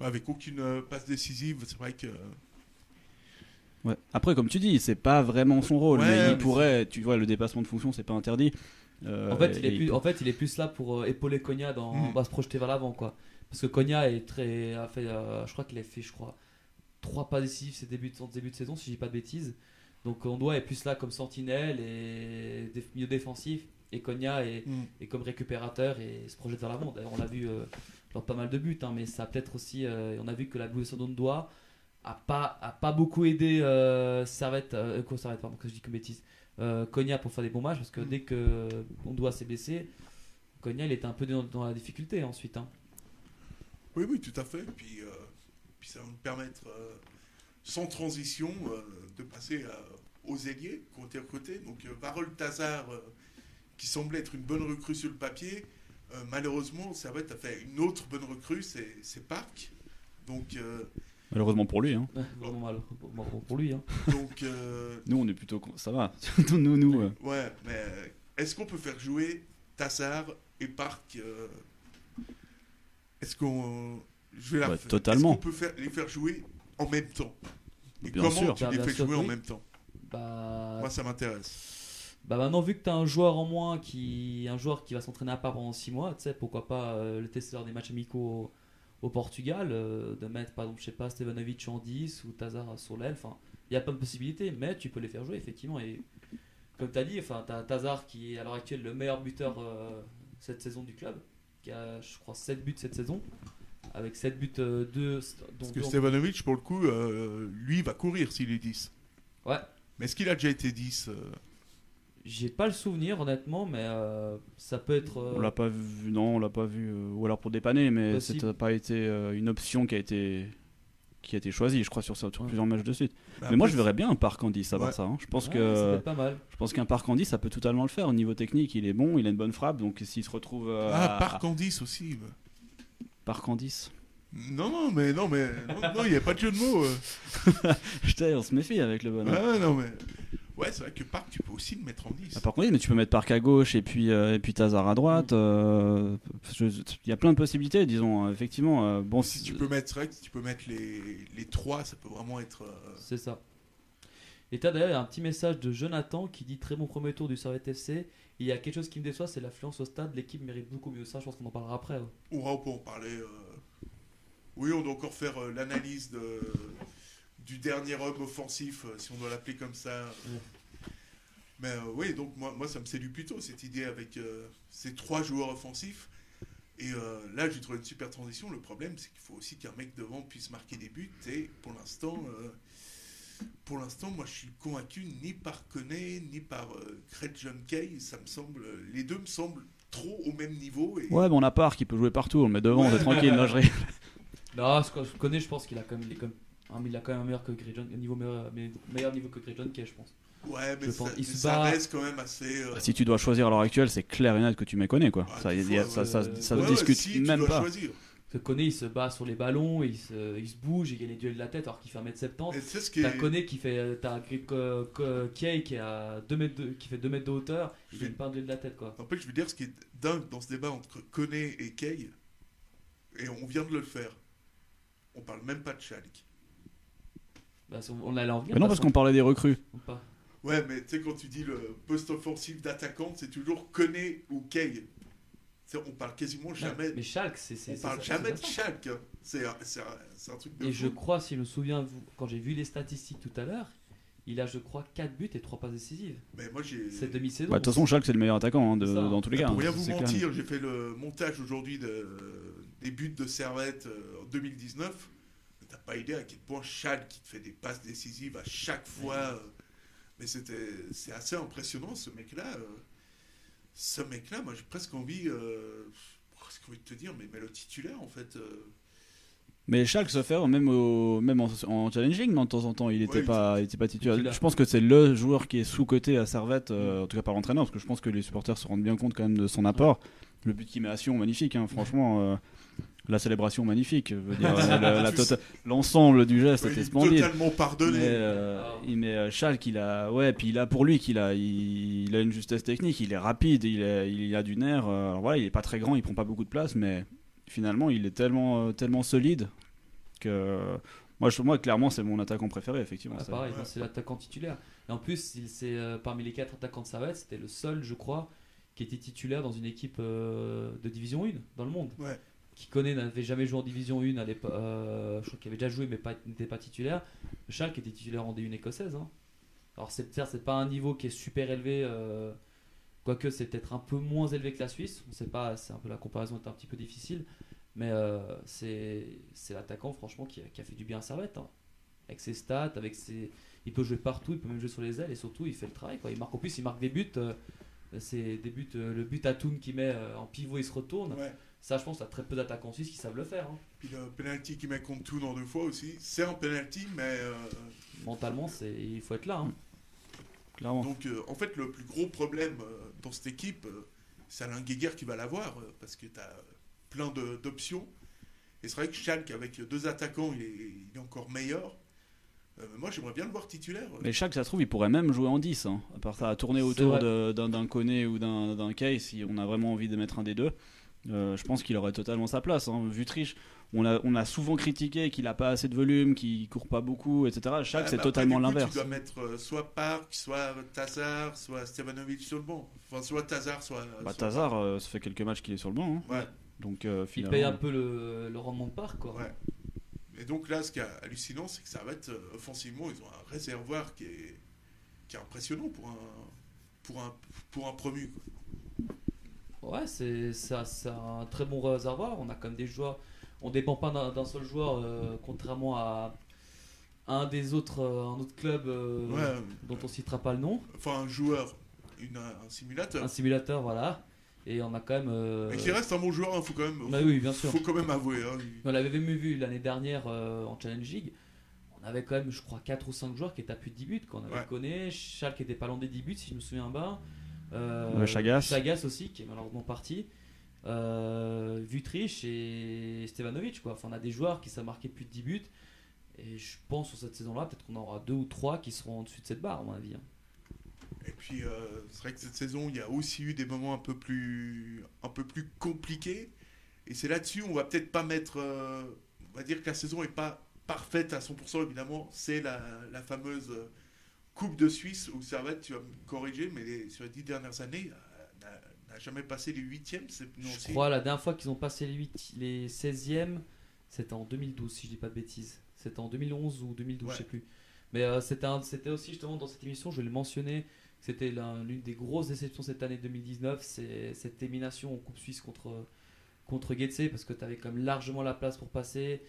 avec aucune passe décisive, c'est vrai que. Ouais. Après, comme tu dis, c'est pas vraiment son rôle, Ouais, mais il pourrait. Tu vois, le dépassement de fonction, c'est pas interdit. Euh, En fait, il est plus, peut- en fait, il est plus là pour euh, épauler Konya dans, Mm. va se projeter vers l'avant, quoi. Parce que Konya est très, a fait, euh, je crois qu'il a fait, je crois, trois pas décisifs ses débuts de, son début de saison, si je dis pas de bêtises. Donc on doit être plus là comme sentinelle et dé- milieu défensif, et Konya est, Hmm. est comme récupérateur et se projette vers l'avant. D'ailleurs, on l'a vu euh, dans pas mal de buts, hein, mais ça a peut-être aussi, euh, on a vu que la blessure d'Ondoa a pas, a pas beaucoup aidé euh, Servette, euh, quoi, Servette, pardon, que je dis que bêtise. Euh, pour faire des bons matchs parce que Mm. dès que Ondoa s'est blessé, Konya il était un peu dans, dans la difficulté ensuite. hein. Oui, oui, tout à fait. Puis, euh, puis ça va nous permettre, euh, sans transition, euh, de passer à- aux ailiers ont été recrutés. Donc, euh, Varol Tazar, euh, qui semblait être une bonne recrue sur le papier, euh, malheureusement, Servette a fait une autre bonne recrue, c'est c'est Park. Donc, euh, Malheureusement pour lui. Hein. Vraiment mal pour, lui. hein. donc euh, Nous, on est plutôt. con- Ça va. nous, nous. euh, ouais, mais euh, est-ce qu'on peut faire jouer Tassar et Park euh, Est-ce qu'on. Je vais la refaire. totalement. Est-ce qu'on peut faire, les faire jouer en même temps? Et Bien comment sûr. tu Bah, les fais sûr jouer en même temps? Bah, Moi, ça m'intéresse. bah maintenant vu que tu as un joueur en moins qui un joueur qui va s'entraîner à part pendant 6 mois, tu sais pourquoi pas euh, le tester lors des matchs amicaux au, Portugal, euh, de mettre par exemple je sais pas Stevanovic en 10 ou Tazar sur l'aile, enfin il y a plein de possibilités, mais tu peux les faire jouer effectivement et comme tu as dit, enfin tu as Tazar qui est à l'heure actuelle le meilleur buteur euh, cette saison du club, qui a je crois 7 buts cette saison avec 7 buts euh, deux, dont Parce que Stevanovic, pour le coup, euh, lui, va courir s'il est 10. Ouais. Mais est-ce qu'il a déjà été 10 euh, J'ai pas le souvenir honnêtement, mais euh, ça peut être. euh, On l'a pas vu, non, on l'a pas vu, euh, ou alors pour dépanner, mais ça n'a pas été euh, une option qui a été qui a été choisie, je crois, sur, sur Ouais. plusieurs matchs de suite. bah mais moi, je verrais bien un parc en 10, ça va Ouais. ça. hein. Je pense ouais, que être pas mal. je pense qu'un parc en 10, ça peut totalement le faire. Au niveau technique, il est bon, il a une bonne frappe, donc s'il se retrouve euh, Ah, à- Park en 10 aussi. bah. parc en 10, Non, non, mais non, mais non, non, il n'y a pas de jeu de mots. euh. Putain, on se méfie avec le bonhomme. Ah, non, mais. Ouais, c'est vrai que Park, tu peux aussi le mettre en 10. Ah, par contre, mais tu peux mettre Parc à gauche et puis, euh, et puis Tazar à droite. euh, je- Il y a plein de possibilités, disons. euh, Effectivement, euh, bon, si tu peux mettre, vrai que si tu peux mettre les, les 3, ça peut vraiment être. euh, C'est ça. Et t'as d'ailleurs un petit message de Jonathan qui dit très bon premier tour du Servette FC. Il y a quelque chose qui me déçoit, c'est l'affluence au stade. L'équipe mérite beaucoup mieux ça. Je pense qu'on en parlera après. ouais. On peut en parler. euh. Oui, on doit encore faire euh, l'analyse de... du dernier homme offensif, euh, si on doit l'appeler comme ça. Mais euh, oui, donc moi, moi, ça me séduit plutôt cette idée avec euh, ces trois joueurs offensifs. Et euh, là, j'ai trouvé une super transition. Le problème, c'est qu'il faut aussi qu'un mec devant puisse marquer des buts. Et pour l'instant, euh, pour l'instant, moi, je suis convaincu ni par Koné, ni par euh, Craig John Kay. Ça me semble, les deux me semblent trop au même niveau. Et... Ouais, bon, on a Parc, il peut jouer partout, on le met devant, Ouais. c'est tranquille. non, je. Non, ce que je connais, je pense qu'il a quand même, il est comme, hein, mais il a quand même un meilleur que Grey John, niveau meilleur, niveau que Grey John Kay, je pense. Ouais, mais, ça, pense- il mais se ça bat- reste quand même assez. euh, si tu dois choisir à l'heure actuelle, c'est clair et net que tu méconnais, quoi. Ah, ça, y a- fois, ça, ça, ça ouais, se ouais, discute si même pas. choisir. que Koné il se bat sur les ballons, il se, il se bouge, il gagne les duels de la tête alors qu'il fait 1m70. Et c'est ce qui T'as est. Koné qui fait. T'as Ko- Ko- Kiei qui, a 2 mètres de, qui fait 2 mètres de hauteur, il gagne pas un duel de la tête quoi. En fait, je veux dire, ce qui est dingue dans ce débat entre Koné et Kay, et on vient de le faire, on parle même pas de Schalke. Bah, on- allait en venir. Mais non, parce qu'on parlait des recrues. façon, ou pas. Ouais, mais tu sais, quand tu dis le poste offensif d'attaquant, c'est toujours Koné ou Kay. On parle quasiment jamais. Mais Schalke, c'est. c'est- on parle ça- jamais de. Schalke. hein. C'est un, truc de Et je crois, si je me souviens, quand j'ai vu les statistiques tout à l'heure, il a, je crois, 4 buts et 3 passes décisives. Mais moi, j'ai. Cette demi-saison. Bah, De toute façon, Schalke, c'est le meilleur attaquant hein, dans tous les cas. Pour hein, rien vous mentir, j'ai fait le montage aujourd'hui de, des buts de Servette euh, en 2019. T'as pas idée à quel point Schalke qui te fait des passes décisives à chaque fois. euh, mais c'était, c'est assez impressionnant ce mec-là. euh. ce mec-là, moi j'ai presque envie, euh, presque envie de te dire, mais, mais le titulaire en fait. euh, Mais Schalke se fait même, au, même en, en challenging, non, de temps en temps, il n'était pas, il était pas titulaire. titulaire. Je pense que c'est le joueur qui est sous-coté à Servette, euh, en tout cas par l'entraîneur, parce que je pense que les supporters se rendent bien compte quand même de son apport. Le but qu'il met à Sion, magnifique, hein, franchement. La célébration magnifique, je veux dire, la- la tota- l'ensemble du geste était est splendide. totalement pardonné. Mais, euh, Ah. il met euh, Schalke, il a, ouais, puis il a pour lui qu'il a, il, il a une justesse technique, il est rapide, il, est- il a du nerf. euh, alors voilà, il est pas très grand, il prend pas beaucoup de place, mais finalement, il est tellement, euh, tellement solide que moi, je, moi, clairement, c'est mon attaquant préféré, effectivement. Ah, pareil, c'est l'attaquant titulaire. Et en plus, il- c'est euh, parmi les 4 attaquants de Servette, c'était le seul, je crois, qui était titulaire dans une équipe euh, de Division 1 dans le monde. Ouais. Qui connaît n'avait jamais joué en Division 1 à l'époque. euh, je crois qu'il avait déjà joué, mais n'était pas titulaire. Schalke était titulaire en D1 écossaise. hein. Alors, c'est c'est pas un niveau qui est super élevé. euh, Quoique c'est peut-être un peu moins élevé que la Suisse, on sait pas, c'est un peu la comparaison est un petit peu difficile, mais euh, c'est l'attaquant franchement qui a, fait du bien à Servette, hein. avec ses stats, avec ses, il peut jouer partout, il peut même jouer sur les ailes et surtout il fait le travail quoi. Il marque en plus, il marque des buts, euh, c'est des buts, le but à Toon qui met en pivot, il se retourne. Ça, je pense, qu'il y a très peu d'attaquants suisses qui savent le faire. hein. Puis le penalty qu'il met contre Toon en deux fois aussi, c'est un penalty, mais euh, Mentalement, c'est, il faut être là. hein. Clairement. Donc, euh, en fait, le plus gros problème euh, dans cette équipe, euh, c'est Alain Guéguer qui va l'avoir, euh, parce que tu as plein d'options. Et c'est vrai que Schalke, avec deux attaquants, il est, il est encore meilleur. Euh, moi, j'aimerais bien le voir titulaire. Mais Schalke, ça se trouve, il pourrait même jouer en 10. hein. À part ça, à tourner autour d'un Koné ou d'un d'un Kay, si on a vraiment envie de mettre un des deux. Euh, je pense qu'il aurait totalement sa place. Hein. Vutriche, on a, on a souvent critiqué qu'il n'a pas assez de volume, qu'il court pas beaucoup, etc. Schalke, Ah, c'est totalement l'inverse. Tu dois mettre euh, soit Park, soit Tazar, soit Stevanovic sur le banc. Enfin, soit Tazar, soit. Bah, soit Tazar, euh, ça fait quelques matchs qu'il est sur le banc. hein. Park. Ouais. Donc euh, Il finalement. paye un peu le, le rendement de parc. Quoi. Ouais. Et donc là, ce qui est hallucinant, c'est que ça va être euh, offensivement, ils ont un réservoir qui est, qui est impressionnant pour un, pour un, pour un promu. quoi. Ouais, c'est ça- c'est un très bon réservoir. On a quand même des joueurs. On dépend pas d'un seul joueur, euh, contrairement à un des autres, euh, un autre club euh, Ouais. dont on citera pas le nom. Enfin, un joueur, une, un simulateur. Un simulateur, voilà. Et on a quand même. euh, Mais qui reste un bon joueur, il faut quand même. Bah oui, bien sûr. faut quand même avouer. hein. On l'avait même vu l'année dernière en Challenge League. On avait quand même, je crois, 4 ou 5 joueurs qui étaient à plus de 10 buts. Qu'on avait Ouais. connu. Schalke était pas loin des 10 buts, si je me souviens bien. Euh, Chagas. Chagas aussi, qui est malheureusement parti. Euh, Vutriche et Stevanovic. Quoi. Enfin, on a des joueurs qui savent marquer plus de 10 buts. Et je pense sur cette saison-là, peut-être qu'on aura deux ou trois qui seront en dessus de cette barre, à mon avis. hein. Et puis, euh, c'est vrai que cette saison, il y a aussi eu des moments un peu plus, un peu plus compliqués. Et c'est là-dessus, on va peut-être pas mettre. euh, on va dire que la saison n'est pas parfaite à 100%, évidemment. C'est la, la fameuse euh, Coupe de Suisse où Servette, tu vas me corriger, mais les- sur les dix dernières années, euh, n'a- jamais passé les huitièmes. Je crois la dernière fois qu'ils ont passé les, 8, les 16e, c'était en 2012, si je dis pas de bêtises. C'était en 2011 ou 2012, Ouais. je sais plus. Mais euh, c'était aussi justement dans cette émission, je vais le mentionner, c'était l'un- l'une des grosses déceptions cette année 2019, c'est cette élimination en Coupe Suisse contre, contre Getse, parce que tu avais quand même largement la place pour passer.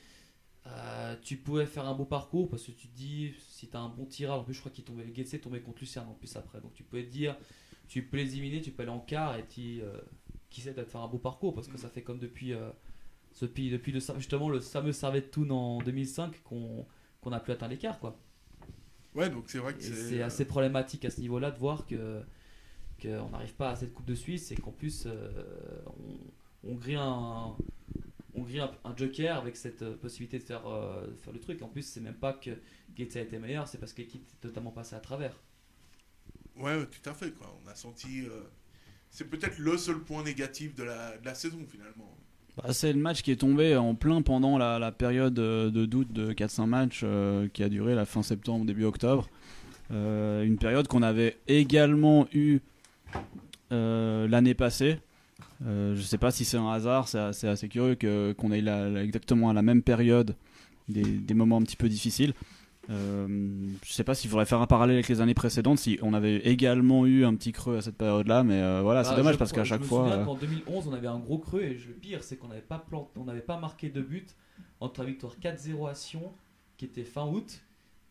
Euh, tu pouvais faire un beau parcours parce que tu te dis si tu as un bon tirage, en plus je crois qu'il tombait Getse tombait contre Lucerne en plus après donc tu pouvais te dire tu peux les éliminer, tu peux aller en quart et puis euh, qui sait peut-être faire un beau parcours parce que ça fait comme depuis euh, ce depuis le, justement le fameux Servette Toon en 2005 qu'on qu'on a plus atteint l'écart quoi. Ouais, donc c'est vrai que c'est. c'est assez problématique à ce niveau-là de voir que qu'on n'arrive pas à cette Coupe de Suisse et qu'en plus euh, on, on grille un on grille un, un joker avec cette euh, possibilité de faire, euh, de faire le truc. En plus, c'est même pas que Gates a été meilleur, c'est parce que l'équipe est totalement passée à travers. Ouais, ouais, tout à fait. Quoi. On a senti. euh, C'est peut-être le seul point négatif de la, de la saison finalement. Bah, c'est le match qui est tombé en plein pendant la, la période de doute de 4-5 matchs euh, qui a duré la fin septembre, début octobre. Euh, une période qu'on avait également eu euh, l'année passée. Euh, je sais pas si c'est un hasard, c'est assez, assez curieux que- qu'on ait la- la- exactement à la même période des, des moments un petit peu difficiles. Euh, je sais pas s'il faudrait faire un parallèle avec les années précédentes, si on avait également eu un petit creux à cette période-là, mais euh, voilà, c'est Bah, dommage parce qu'à chaque me fois. qu'en 2011, on avait un gros creux et le pire, c'est qu'on n'avait pas, plant- on pas marqué de but entre la victoire 4-0 à Sion, qui était fin août,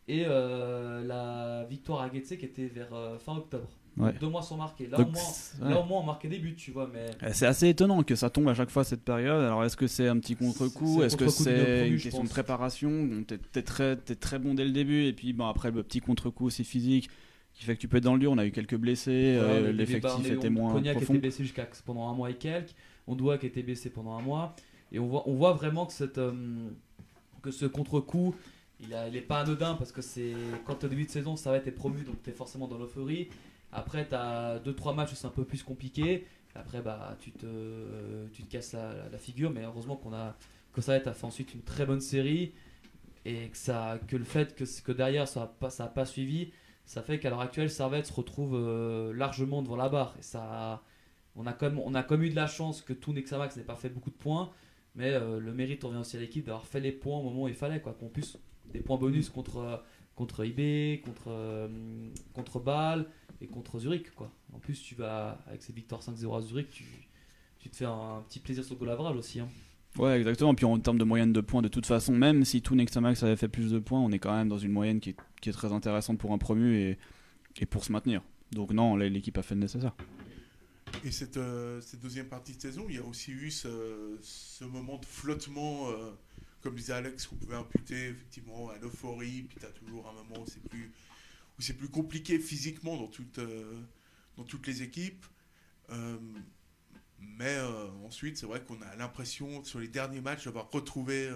et la victoire à Getse, qui était vers fin octobre. Ouais. Deux mois sans marquer. Là, donc, au moins, là, ouais. au moins, on marquait des buts, tu vois, mais. Euh, C'est assez étonnant que ça tombe à chaque fois cette période. Alors est-ce que c'est un petit contre-coup? Est-ce que c'est une question de préparation? Bon, T'es t'es très, très bon dès le début et puis bon, après le petit contre-coup aussi physique qui fait que tu peux être dans le dur. On a eu quelques blessés, Voilà, euh, l'effectif Barnet, était on- moins Cognac profond. était blessé jusqu'à pendant un mois et quelques. On doit qui était blessé pendant un mois. Et on voit, on voit vraiment que, cette, euh, que ce contre-coup, il n'est pas anodin parce que c'est quand tu au début de saison, ça va être promu, donc tu es forcément dans l'euphorie. Après, tu as 2-3 matchs où c'est un peu plus compliqué. Après, bah, tu, te, tu te casses la, figure. Mais heureusement qu'on a, a fait ensuite une très bonne série. Et que, ça, que le fait que, que derrière ça n'a pas, pas suivi, ça fait qu'à l'heure actuelle, Servette se retrouve euh, largement devant la barre. Ça, on, a comme, on a eu de la chance que tout Nexamax n'ait pas fait beaucoup de points, mais euh, le mérite revient aussi à l'équipe d'avoir fait les points au moment où il fallait, quoi. Qu'on puisse des points bonus contre, euh, contre IB, contre, euh, contre Bâle et contre Zurich, quoi. En plus, tu vas, avec ces victoires 5-0 à Zurich, tu, tu te fais un, petit plaisir sur le goal aussi. hein. Ouais, exactement. Puis en termes de moyenne de points, de toute façon, même si tout Nexamax avait fait plus de points, on est quand même dans une moyenne qui est, qui est très intéressante pour un promu et, et pour se maintenir. Donc non, l'équipe a fait le nécessaire. Et cette, euh, cette deuxième partie de saison, il y a aussi eu ce, ce moment de flottement, euh, comme disait Alex, qu'on pouvait imputer effectivement à l'euphorie, puis tu as toujours un moment où c'est plus, où c'est plus compliqué physiquement dans, toutes euh, dans toutes les équipes. Euh, mais euh, ensuite, c'est vrai qu'on a l'impression, sur les derniers matchs, d'avoir retrouvé,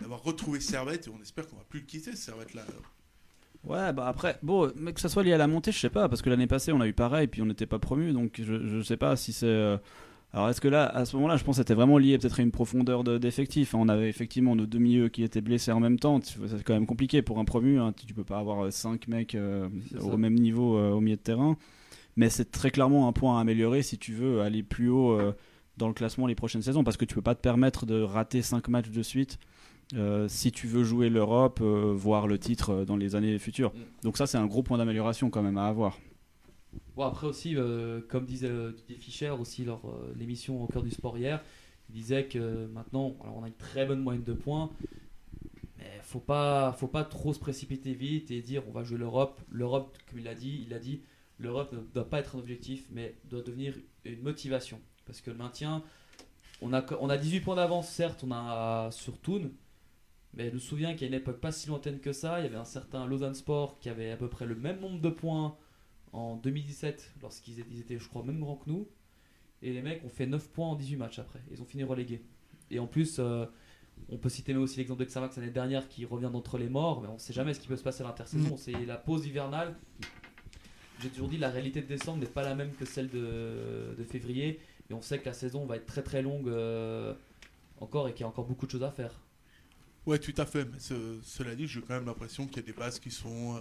d'avoir retrouvé Servette, et on espère qu'on va plus le quitter, ce Servette-là. Ouais, bah après, bon, mais que ça soit lié à la montée, je sais pas, parce que l'année passée on a eu pareil, puis on n'était pas promu, donc je, je sais pas si c'est. Euh, Alors est-ce que là, à ce moment-là, je pense que c'était vraiment lié peut-être à une profondeur de- d'effectifs. hein. On avait effectivement nos deux milieux qui étaient blessés en même temps. C'est quand même compliqué pour un promu. hein. Tu peux pas avoir 5 mecs euh, au ça. même niveau euh, au milieu de terrain. Mais c'est très clairement un point à améliorer si tu veux aller plus haut euh, dans le classement les prochaines saisons, parce que tu peux pas te permettre de rater 5 matchs de suite. euh, si tu veux jouer l'Europe, euh, voire le titre euh, dans les années futures. Mm. Donc ça, c'est un gros point d'amélioration quand même à avoir. Bon, après aussi, euh, comme disait euh, Didier Fischer aussi lors euh, l'émission au cœur du sport hier, il disait que maintenant, alors on a une très bonne moyenne de points, mais faut pas, faut pas trop se précipiter vite et dire on va jouer l'Europe. L'Europe, comme il l'a dit, il a dit, l'Europe ne doit pas être un objectif, mais doit devenir une motivation. Parce que le maintien, on a, on a 18 points d'avance, certes, on a sur Toon, mais je me souviens qu'à une époque pas si lointaine que ça, il y avait un certain Lausanne Sport qui avait à peu près le même nombre de points en 2017, lorsqu'ils étaient, je crois, même grands que nous. Et les mecs ont fait 9 points en 18 matchs après. Ils ont fini relégués. Et en plus, euh, on peut citer même aussi l'exemple de Xamax l'année dernière qui revient d'entre les morts, mais on sait jamais ce qui peut se passer à l'intersaison. C'est la pause hivernale. J'ai toujours dit la réalité de décembre n'est pas la même que celle de, de février. Et on sait que la saison va être très très longue euh, encore et qu'il y a encore beaucoup de choses à faire. Ouais, tout à fait. Mais ce- cela dit, j'ai quand même l'impression qu'il y a des bases qui sont, euh,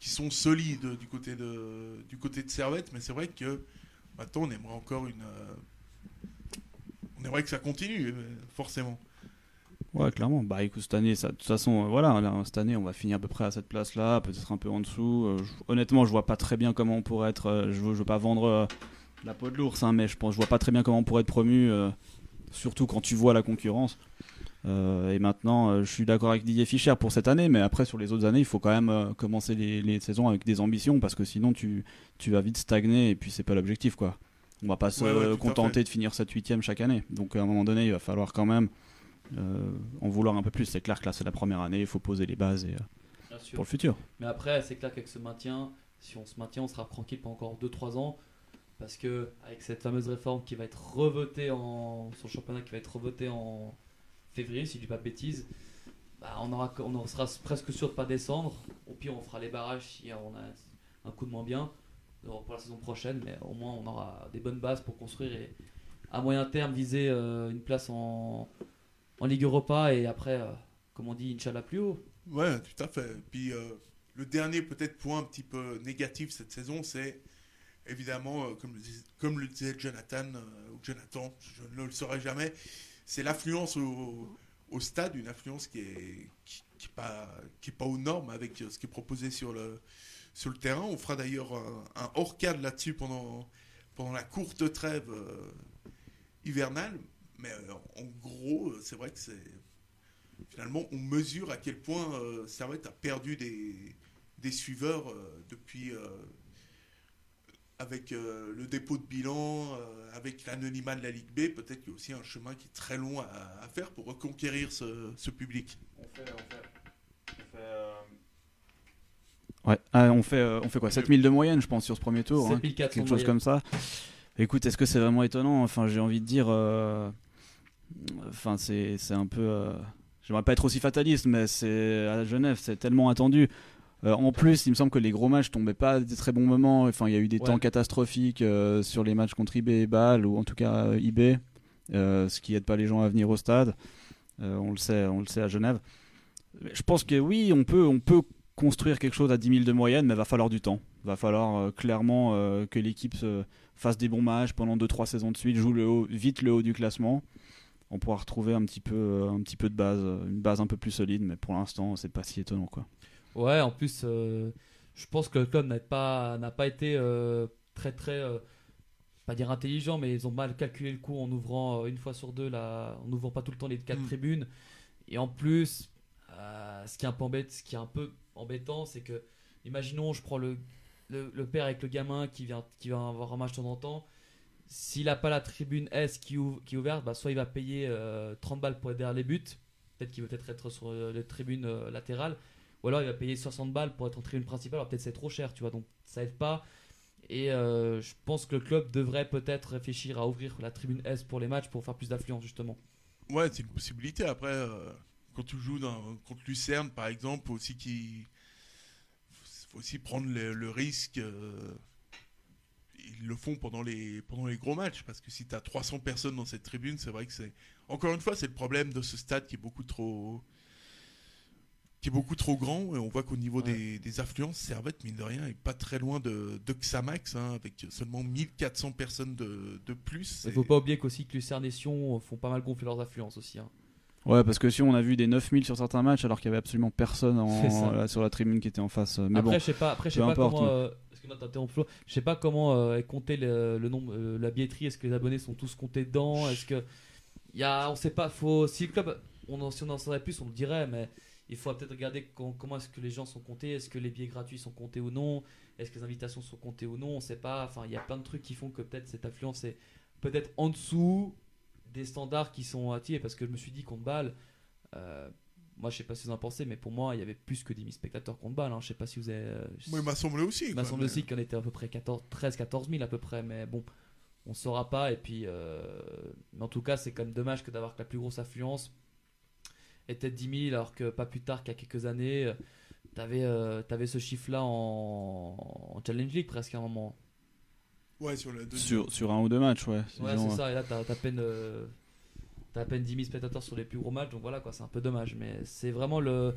qui sont solides du côté de, du côté de Servette. Mais c'est vrai que maintenant, on aimerait encore une. euh, on aimerait que ça continue, euh, forcément. Ouais, clairement. Bah écoute, cette année, ça, de toute façon, euh, voilà, là, cette année, on va finir à peu près à cette place-là, peut-être un peu en dessous. Je- honnêtement, je vois pas très bien comment on pourrait être. je, veux, je veux pas vendre la peau de l'ours, hein, mais je pense, je vois pas très bien comment on pourrait être promu, surtout quand tu vois la concurrence. Euh, et maintenant, euh, je suis d'accord avec Didier Fischer pour cette année, mais après sur les autres années, il faut quand même euh, commencer les, les saisons avec des ambitions parce que sinon tu, tu vas vite stagner et puis c'est pas l'objectif quoi. On va pas se Ouais, ouais, contenter de finir 7 8 chaque année. Donc à un moment donné, il va falloir quand même en vouloir un peu plus. C'est clair que là c'est la première année, il faut poser les bases et, pour le futur. Mais après, c'est clair qu'avec ce maintien, si on se maintient, on sera tranquille pendant encore 2-3 ans. parce que avec cette fameuse réforme qui va être revotée en son championnat qui va être revotée en février, si je dis pas de bêtises, bah, on, sera presque sûr de pas descendre. Au pire, on fera les barrages si on a un coup de moins bien pour la saison prochaine, mais au moins on aura des bonnes bases pour construire et à moyen terme viser euh, une place en, Ligue Europa et après, euh, comme on dit, Inch'Allah plus haut. Ouais, tout à fait. Puis euh, le dernier peut-être point un petit peu négatif cette saison, c'est évidemment, comme, comme le disait Jonathan, ou Jonathan, je ne le saurais jamais, c'est l'affluence au, stade, une affluence qui est, qui, pas, qui est pas aux normes avec ce qui est proposé sur le, sur le terrain. On fera d'ailleurs un, hors-cadre là-dessus pendant, pendant la courte trêve hivernale. Mais euh, en gros, c'est vrai que c'est. Finalement, on mesure à quel point euh, Servette a perdu des, des suiveurs euh, depuis. Avec euh, le dépôt de bilan, euh, avec l'anonymat de la Ligue B, peut-être qu'il y a aussi un chemin qui est très long à, à faire pour reconquérir ce, ce public. On fait, on fait, on fait, euh, Ouais, ah, on fait, euh, on fait quoi? 7000 de moyenne, je pense, sur ce premier tour. hein, 7400 quelque chose comme ça. Écoute, est-ce que c'est vraiment étonnant? Enfin, j'ai envie de dire. euh, Enfin, c'est c'est un peu. euh, J'aimerais pas être aussi fataliste, mais c'est à Genève, c'est tellement attendu. Euh, en plus, il me semble que les gros matchs tombaient pas à des très bons moments. Enfin, il y a eu des Ouais. temps catastrophiques euh, sur les matchs contre IB et Bâle, ou en tout cas euh, IB, euh, ce qui aide pas les gens à venir au stade. On le sait, on le sait à Genève. Je pense que oui, on peut, on peut construire quelque chose à 10 000 de moyenne, mais va falloir du temps. Va falloir clairement que l'équipe se fasse des bons matchs pendant 2-3 saisons de suite, joue le haut, vite le haut du classement. On pourra retrouver un petit peu, un petit peu de base, une base un peu plus solide, mais pour l'instant, c'est pas si étonnant quoi. Ouais, en plus, euh, je pense que le club n'a pas, pas été euh, très très, euh, pas dire intelligent, mais ils ont mal calculé le coup en ouvrant une fois sur deux, la, en ouvrant pas tout le temps les quatre Mm. tribunes. Et en plus, ce qui est un peu embêtant, ce qui est un peu embêtant, c'est que, imaginons, je prends le, le, le père avec le gamin qui vient, qui va avoir un match de temps en temps. S'il n'a pas la tribune S qui, ouvre, qui est ouverte, bah, soit il va payer euh, 30 balles pour être derrière les buts, peut-être qu'il veut peut-être être sur les tribunes latérales, ou alors il va payer 60 balles pour être en tribune principale, alors peut-être c'est trop cher, tu vois, donc ça aide pas. Et euh, je pense que le club devrait peut-être réfléchir à ouvrir la tribune S pour les matchs pour faire plus d'affluence justement. Ouais, c'est une possibilité. Après, euh, quand tu joues dans, contre Lucerne, par exemple, faut aussi qu'il faut aussi prendre le, le risque. euh, ils le font pendant les, pendant les gros matchs, parce que si tu as 300 personnes dans cette tribune, c'est vrai que c'est. Encore une fois, c'est le problème de ce stade qui est beaucoup trop qui est beaucoup trop grand et on voit qu'au niveau Ouais. des, des affluences, Servette, mine de rien, est pas très loin de, de Xamax, hein, avec seulement 1400 personnes de, de plus. Il Et- faut pas oublier qu'aussi que Lucerne et Sion font pas mal gonfler leurs affluences aussi. hein. Ouais, parce que si on a vu des 9000 sur certains matchs, alors qu'il y avait absolument personne en- là, sur la tribune qui était en face. euh, Mais après, bon, je sais pas, après, je sais pas importe, comment. mais- euh. Je sais pas comment euh, est compté le, le nombre, euh, la billetterie. Est-ce que les abonnés sont tous comptés dedans Est-ce que il y a, on sait pas. Faut si le club, on en, si on en savait plus, on le dirait, mais il faut peut-être regarder com- comment est-ce que les gens sont comptés. Est-ce que les billets gratuits sont comptés ou non Est-ce que les invitations sont comptées ou non On sait pas. Enfin, il y a plein de trucs qui font que peut-être cette affluence est peut-être en dessous des standards qui sont attirés. Parce que je me suis dit contre Bâle. euh, moi, je sais pas si vous en pensez, mais pour moi, il y avait plus que 10 000 spectateurs contre Bâle. Hein. Je sais pas si vous avez. euh, Moi, il m'a semblé aussi. il m'a semblé mais- aussi qu'on était à peu près 13-14 000 à peu près, mais bon, on saura pas. Et puis, euh, mais en tout cas, c'est quand même dommage que d'avoir la plus grosse affluence était de 10 000, alors que pas plus tard qu'à quelques années, euh, t'avais euh, t'avais ce chiffre-là en... en Challenge League presque à un moment. Ouais, sur la sur, sur un ou deux matchs, ouais. Ouais, c'est ça. Et là, t'as t'as à peine. euh, T'as à peine 10 000 spectateurs sur les plus gros matchs, donc voilà quoi, c'est un peu dommage. Mais c'est vraiment le,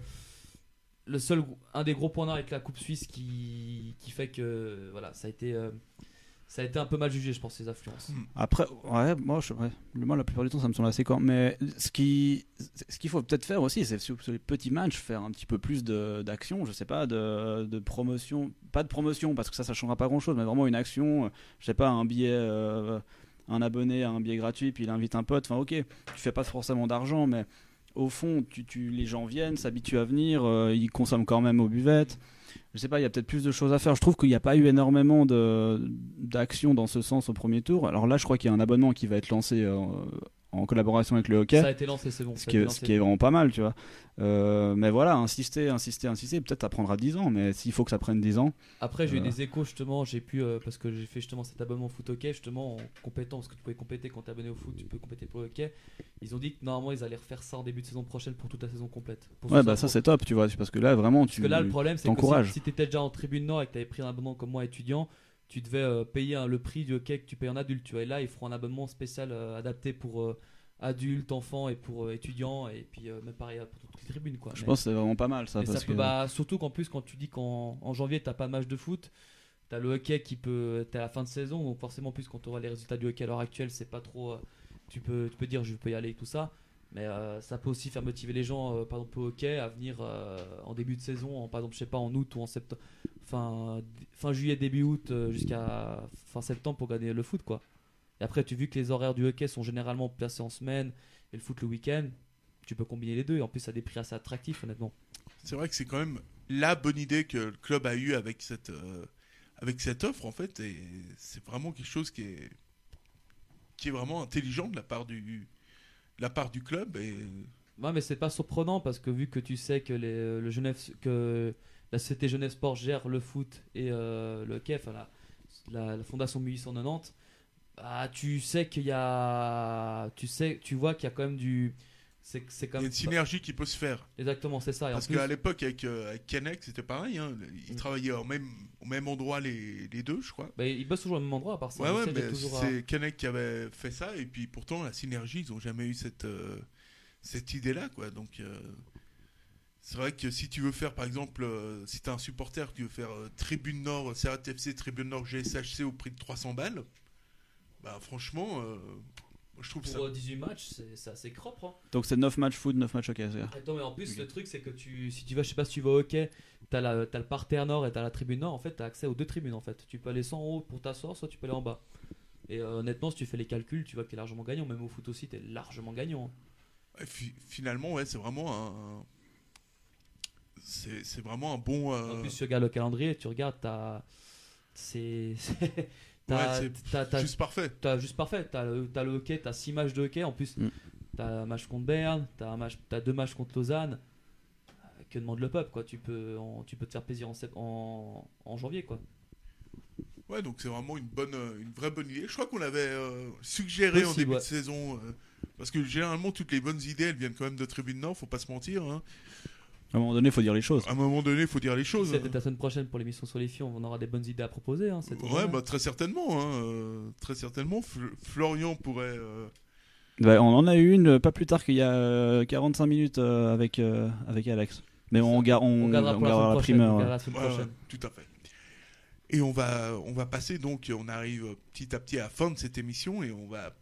le seul, un des gros points noirs avec la Coupe Suisse qui, qui fait que voilà, ça a été, euh, ça a été un peu mal jugé, je pense, ces affluences. Après, ouais, moi, je, ouais, la plupart du temps, ça me semble assez quand. Mais ce qui, ce qu'il faut peut-être faire aussi, c'est sur, les petits matchs, faire un petit peu plus d'action, je sais pas, de, de promotion. Pas de promotion, parce que ça, ça changera pas grand-chose, mais vraiment une action, je sais pas, un billet, euh, un abonné à un billet gratuit, puis il invite un pote. Enfin, ok, tu fais pas forcément d'argent, mais au fond, tu, les gens viennent, s'habituent à venir, euh, ils consomment quand même aux buvettes. Je sais pas, il y a peut-être plus de choses à faire. Je trouve qu'il n'y a pas eu énormément d'actions dans ce sens au premier tour. Alors là, je crois qu'il y a un abonnement qui va être lancé euh, en collaboration avec le hockey. Ça a été lancé, c'est bon. Ce qui, est, ce lancé. qui est vraiment pas mal, tu vois. Euh, mais voilà, insister, insister, insister. Peut-être ça prendra 10 ans, mais s'il faut que ça prenne 10 ans. Après, j'ai eu Voilà. des échos justement, j'ai pu, euh, parce que j'ai fait justement cet abonnement foot hockey, justement en compétant, parce que tu pouvais compléter quand tu abonné au foot, tu peux compléter pour le hockey. Ils ont dit que normalement ils allaient refaire ça en début de saison prochaine pour toute la saison complète. Ouais, bah ça c'est top, tu vois. Parce que là, vraiment, Parce tu. que là, le problème, c'est que si, si tu étais déjà en tribune nord et que tu avais pris un abonnement comme moi étudiant, tu devais euh, payer hein, le prix du hockey que tu payes en adulte. Tu vois, et là, ils feront un abonnement spécial euh, adapté pour euh, adultes, enfants et pour euh, étudiants, et puis euh, même pareil pour toutes les tribunes. Quoi. Je Mais- pense que c'est vraiment pas mal ça. et ça parce peut, que... bah, surtout qu'en plus, quand tu dis qu'en en janvier, t'as pas de match de foot, t'as le hockey qui peut. T'es à la fin de saison, donc forcément, plus quand tu auras les résultats du hockey à l'heure actuelle, c'est pas trop. euh, tu, peux, tu peux dire je peux y aller et tout ça. Mais euh, ça peut aussi faire motiver les gens, euh, par exemple au hockey, à venir euh, en début de saison, en, par exemple, je sais pas, en août ou en septembre, fin, fin juillet, début août, jusqu'à fin septembre pour gagner le foot, quoi. Et après, tu vu que les horaires du hockey sont généralement placés en semaine et le foot le week-end. Tu peux combiner les deux et en plus, à des prix assez attractifs, honnêtement. C'est vrai que c'est quand même la bonne idée que le club a eue avec cette, avec cette offre, en fait. Et c'est vraiment quelque chose qui est, qui est vraiment intelligent de la part du, la part du club. Et Ouais, mais c'est pas surprenant parce que vu que tu sais que les, le Genève, que la CT Genève Sport gère le foot et euh, le enfin la, la, la fondation 1890, bah, tu sais qu'il y a, tu sais, tu vois qu'il y a quand même du, c'est c'est il quand y a même une synergie qui peut se faire. exactement c'est ça. Et Parce plus, qu'à l'époque, avec, euh, avec c'était pareil. hein. Ils Mm. travaillaient au même, au même endroit, les, les deux, je crois. bah, ils bossent toujours au même endroit à part ça. Ouais, ouais, mais à- c'est Kennec qui avait fait ça. Et puis pourtant, la synergie, ils n'ont jamais eu cette, euh, cette idée-là. quoi. Donc, euh, c'est vrai que si tu veux faire, par exemple, euh, si tu es un supporter, tu veux faire Tribune Nord, CRTFC, Tribune Nord, GSHC au prix de 300 balles, bah franchement, je trouve ça. pour euh, 18 matchs, c'est c'est assez propre. hein. Donc c'est 9 matchs foot, 9 matchs hockey. c'est ça Attends, mais en plus, le truc, c'est que tu, si tu vas, je sais pas si tu vas au hockey, t'as la- t'as le parterre nord et t'as la tribune nord. En fait, t'as accès aux deux tribunes. En fait, tu peux aller soit en haut pour t'asseoir, soit tu peux aller en bas. Et euh, honnêtement, si tu fais les calculs, tu vois que t'es largement gagnant. Même au foot aussi, t'es largement gagnant. hein. Finalement, ouais, c'est vraiment un. C'est c'est vraiment un bon. euh, En plus, tu regardes le calendrier, tu regardes, t'as. C'est. Ouais, c'est juste parfait. t'as juste parfait. T'as le, hockey, t'as 6 matchs de hockey. En plus, Mm. t'as un match contre Berne, t'as match, deux matchs contre Lausanne. Que demande le peuple, quoi? Tu peux, en- tu peux te faire plaisir en, sept- en, en janvier, quoi. Ouais, donc c'est vraiment une bonne, une vraie bonne idée. Je crois qu'on l'avait euh, suggéré en début ouais. de saison. euh, parce que généralement, toutes les bonnes idées, elles viennent quand même de Tribune Nord, faut pas se mentir. hein. À un moment donné, il faut dire les choses. À un moment donné, il faut dire les choses. C'est hein. peut-être la semaine prochaine pour l'émission sur les filles, on aura des bonnes idées à proposer. Hein, cette Ouais, bah, très certainement. hein, euh, très certainement. Fl- Florian pourrait. euh, Bah, on en a eu une euh, pas plus tard qu'il y a euh, 45 minutes euh, avec, euh, avec Alex. Mais on, on, on gardera on pour la gardera semaine la prochaine. primeur. gardera la ouais, ouais, tout à fait. Et on va, on va passer donc, on arrive petit à petit à la fin de cette émission et on va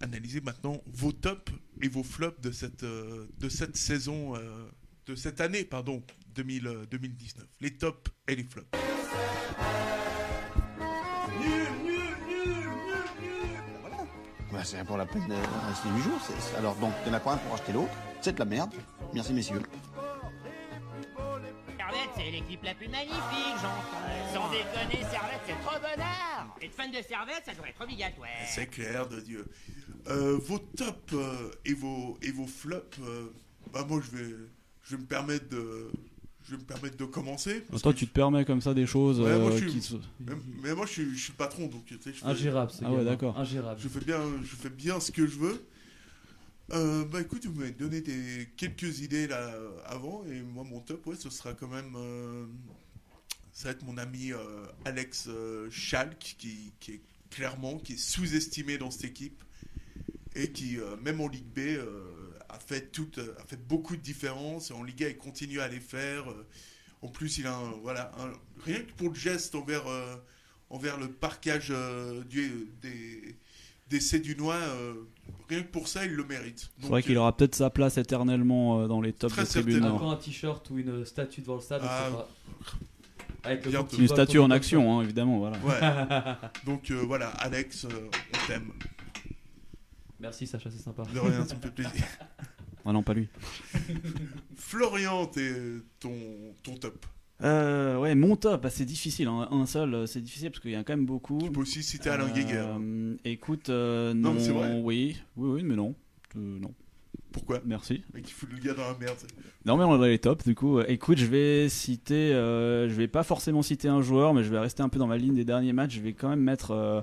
analyser maintenant vos tops et vos flops de cette, euh, de cette saison, euh, de cette année, pardon, 2000, euh, 2019. Les tops et les flops. Bah, c'est pour la peine de rester 8 jours. c'est- Alors donc, il n'y en a pas un pour acheter l'autre? C'est de la merde. Merci messieurs. Servette, c'est l'équipe la plus magnifique, j'entends. Sans déconner, Servette, c'est trop bonheur. Être fan de Servette, ça devrait être obligatoire. C'est clair de Dieu. Euh, vos tops euh, et, vos, et vos flops, euh, bah moi je vais, je vais me permettre de, je vais me permettre de commencer. parce Toi, que tu te permets comme ça des choses Ouais, moi, euh, je suis- qui se- Mais, mais moi, je suis, je suis le patron, donc tu sais, je fais, Ingérable, Ah ouais, d'accord. Ingérable. je fais bien, je fais bien ce que je veux. Euh, bah écoute, vous m'avez donné des, quelques idées là avant, et moi mon top, ouais, ce sera quand même, euh, ça va être mon ami euh, Alex euh, Schalk, qui, qui est clairement, qui est sous-estimé dans cette équipe, et qui, euh, même en Ligue B, euh, a fait toute, a fait beaucoup de différences, en Ligue A, il continue à les faire. euh, en plus, il a un, voilà, un- rien que pour le geste envers, euh, envers le parquage euh, du, des, des Cédunois, euh, rien que pour ça, il le mérite. C'est vrai qu'il euh, aura peut-être sa place éternellement euh, dans les tops de tribune. Encore un t-shirt ou une statue devant le stade. Ah. Avec le Une statue en action, hein, évidemment. Voilà. Ouais. Donc euh, voilà, Alex, euh, on t'aime. Merci Sacha, c'est sympa. De rien, ça me fait plaisir. Ah non, pas lui. Florian, t'es ton, ton top. Euh, ouais, mon top, bah, c'est difficile. hein. Un seul, euh, c'est difficile parce qu'il y en a quand même beaucoup. Tu peux aussi citer Alain Guéguer. Euh, écoute, euh, Non, non, mais c'est vrai. oui, oui, oui, mais non. Euh, non, Pourquoi? Merci. Mec, il fout le gars dans la merde. Non, mais on va les top du coup. Écoute, je vais citer, euh, je vais pas forcément citer un joueur, mais je vais rester un peu dans ma ligne des derniers matchs. Je vais quand même mettre, euh,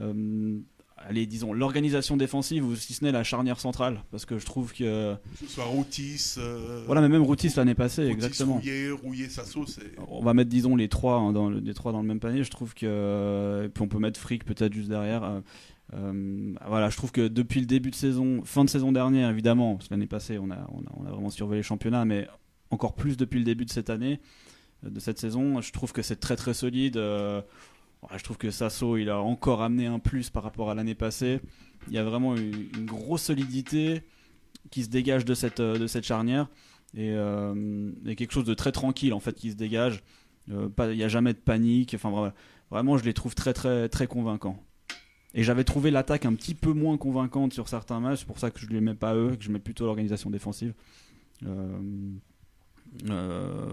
euh, allez, disons, l'organisation défensive ou si ce n'est la charnière centrale, parce que je trouve que, Que ce soit Routis. euh, voilà, mais même Routis l'année passée, Routis, exactement. Sasso, c'est. On va mettre, disons, les trois, hein, dans le, les trois dans le même panier. Je trouve que. Et puis on peut mettre Frick peut-être juste derrière. Euh, euh, voilà, je trouve que depuis le début de saison, fin de saison dernière, évidemment, parce que l'année passée, on a, on, a, on a vraiment surveillé le championnat, mais encore plus depuis le début de cette année, euh, de cette saison, je trouve que c'est très très solide. Euh, je trouve que Sasso, il a encore amené un plus par rapport à l'année passée. Il y a vraiment une, une grosse solidité qui se dégage de cette, euh, de cette charnière et, euh, et quelque chose de très tranquille en fait qui se dégage. Euh, pas- Il n'y a jamais de panique. Enfin, vra- vraiment, je les trouve très, très, très convaincants. Et j'avais trouvé l'attaque un petit peu moins convaincante sur certains matchs. C'est pour ça que je ne les mets pas eux, que je mets plutôt l'organisation défensive. Euh,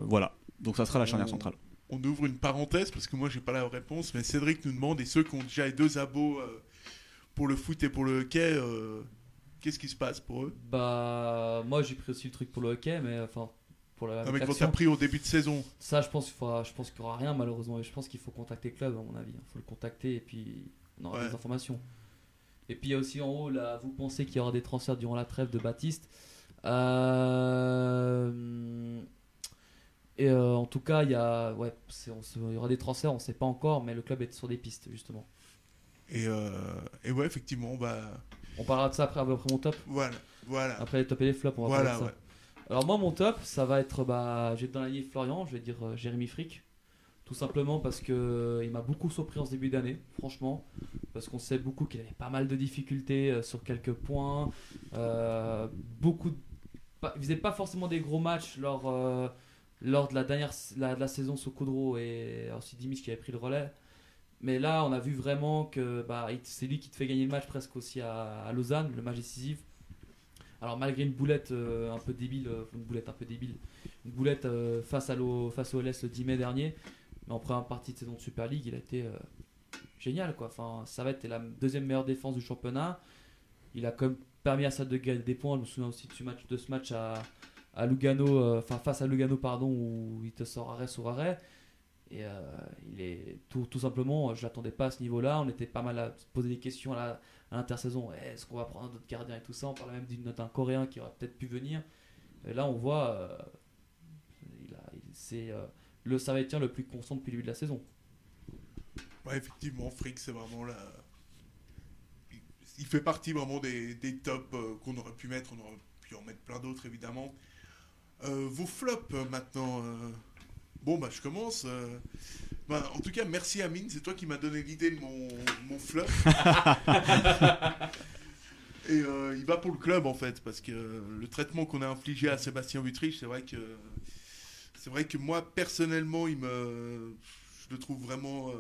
voilà. Donc ça sera la charnière centrale. On ouvre une parenthèse parce que moi j'ai pas la réponse, mais Cédric nous demande et ceux qui ont déjà les deux abos euh, pour le foot et pour le hockey, euh, qu'est-ce qui se passe pour eux? Bah, moi j'ai pris aussi le truc pour le hockey, mais enfin, pour la Non, mais quand t'as pris au début de saison, Ça, je pense qu'il faudra- je pense qu'il n'y aura rien malheureusement. Et je pense qu'il faut contacter le club, à mon avis. Il faut le contacter et puis on aura Ouais. des informations. Et puis il y a aussi en haut, là, vous pensez qu'il y aura des transferts durant la trêve de Baptiste? Euh, Et euh, en tout cas, il y, a... ouais, c'est- on se- il y aura des transferts, on ne sait pas encore, mais le club est sur des pistes justement. et, euh, et ouais, effectivement, bah On parlera de ça après, après mon top. voilà, voilà, Après les tops et les flops, on va voilà, parler de ça. ouais. Alors moi mon top ça va être bah j'ai dans la ligne Florian, je vais dire euh, Jérémy Frick. Tout simplement parce que euh, il m'a beaucoup surpris en ce début d'année, franchement. Parce qu'on sait beaucoup qu'il avait pas mal de difficultés sur quelques points. Beaucoup de- pas, il faisait pas forcément des gros matchs lors, lors de la dernière de la saison sous Coudreau et aussi Dimitri qui avait pris le relais. Mais là, on a vu vraiment que bah, c'est lui qui te fait gagner le match presque aussi à, Lausanne, le match décisif. Alors malgré une boulette euh, un peu débile, euh, une boulette un peu débile, une boulette euh, face à l'O- face au LS le 10 mai dernier, mais en première partie de saison de Super League, il a été génial quoi. Enfin, ça va être la deuxième meilleure défense du championnat. Il a quand même permis à ça de gagner des points. Je me souviens aussi de match, de ce match à, à Lugano, euh, enfin face à Lugano pardon, où il te sort arrêt sur arrêt. Et euh, il est tout, simplement, je l'attendais pas à ce niveau-là. On était pas mal à se poser des questions à l'intersaison. Est-ce qu'on va prendre un autre gardien et tout ça? On parlait même d'une- d'un Coréen qui aurait peut-être pu venir. Là, on voit, euh, c'est le Servetien le plus constant depuis le début de la saison. Ouais, effectivement, Frick, c'est vraiment là. Il- fait partie vraiment des, des tops qu'on aurait pu mettre. On aurait pu en mettre plein d'autres, évidemment. Euh, vos flops euh, maintenant. euh, Bon, bah, je commence. Bah, en tout cas, merci Amine. C'est toi qui m'as donné l'idée de mon, mon flop. Et euh, il va pour le club, en fait, parce que le traitement qu'on a infligé à Sébastien Vutrich, c'est vrai que. C'est vrai que moi, personnellement, il me. Je le trouve vraiment. euh,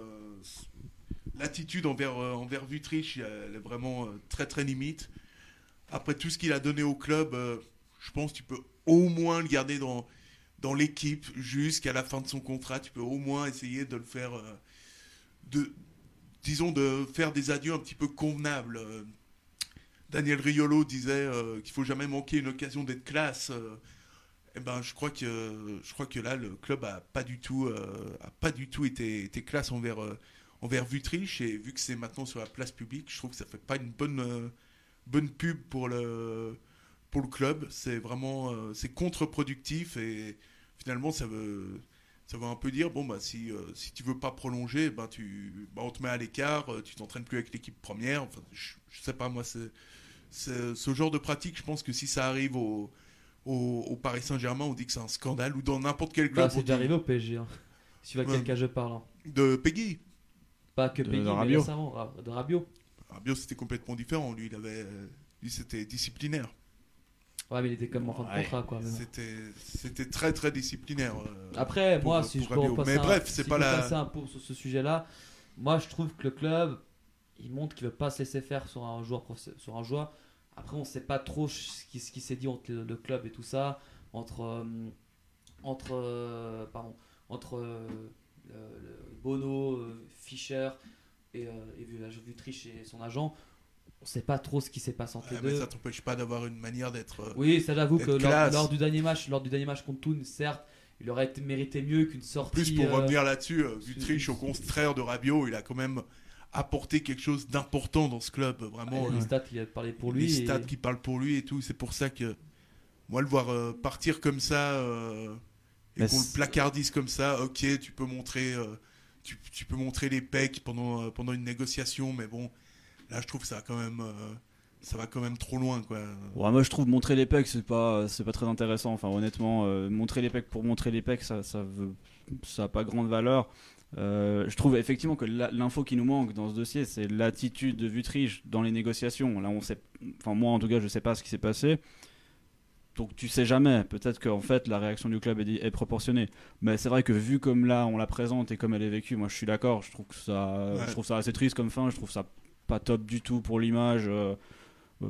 L'attitude envers, euh, envers elle est vraiment très très limite. Après tout ce qu'il a donné au club, je pense que tu peux au moins le garder dans, dans l'équipe jusqu'à la fin de son contrat. Tu peux au moins essayer de le faire. euh, de, disons, de faire des adieux un petit peu convenables. Euh, Daniel Riolo disait euh, qu'il faut jamais manquer une occasion d'être classe. euh, eh ben, je crois que je crois que là, le club a pas du tout, a pas du tout été, été classe envers envers Vutrich et vu que c'est maintenant sur la place publique, je trouve que ça fait pas une bonne bonne pub pour le pour le club. C'est vraiment euh, c'est contre-productif et finalement ça veut ça veut un peu dire bon bah si euh, si tu veux pas prolonger, ben tu bah, on te met à l'écart, euh, tu t'entraînes plus avec l'équipe première. Enfin, je, je sais pas moi c'est c'est ce genre de pratique. Je pense que si ça arrive au au, au Paris Saint-Germain, on dit que c'est un scandale ou dans n'importe quel club Bah, c'est déjà dit- arrivé au PSG. Hein. Si tu vois Ouais. quel cas je parle. hein. de Peggy. Pas que De- Peggy, de mais Rabiot. de Rabiot. Rabiot c'était complètement différent. Lui il avait lui c'était disciplinaire. Ouais, mais il était comme en fin de contrat quoi. C'était très très disciplinaire. euh, Après, pour- moi, pour si je peux repasser Mais un, bref, si c'est je pas la- passer un pot sur ce sujet-là, moi je trouve que le club, il montre qu'il veut pas se laisser faire sur un joueur. Sur un joueur. Après, on sait pas trop ce qui, ce qui s'est dit entre le, le club et tout ça, entre, euh, entre, euh, pardon, entre le- le Bono, Fischer et, et Vu- Vutriche et son agent. On sait pas trop ce qui s'est passé entre Ouais, les mais deux. ça t'empêche pas d'avoir une manière d'être. euh, Oui, ça j'avoue que lors, du dernier match, lors du dernier match contre Toon, certes, il aurait été mérité mieux qu'une sortie. plus, pour euh, revenir là-dessus, euh, Vutriche, au contraire de Rabiot, il a quand même apporté quelque chose d'important dans ce club. Vraiment, euh, les stats qui parlaient pour lui. les et- stats qui parlent pour lui et tout. C'est pour ça que moi, le voir euh, partir comme ça euh, et Mais qu'on le placardise comme ça, ok, tu peux montrer, euh, tu, tu peux montrer les pecs pendant, euh, pendant une négociation, mais bon, là, je trouve que ça va quand même, euh, ça va quand même trop loin, quoi. Ouais, moi je trouve montrer les pecs c'est pas c'est pas très intéressant. Enfin honnêtement, euh, montrer les pecs pour montrer les pecs ça ça veut ça a pas grande valeur. Euh, je trouve effectivement que l'info qui nous manque dans ce dossier c'est l'attitude de Vutriche dans les négociations. Là on sait, enfin moi en tout cas je sais pas ce qui s'est passé. Donc tu sais jamais. Peut-être qu'en fait la réaction du club est, est proportionnée. Mais c'est vrai que vu comme là on la présente et comme elle est vécue, moi je suis d'accord. Je trouve que ça, Ouais. je trouve ça assez triste comme fin. Je trouve ça pas top du tout pour l'image. euh,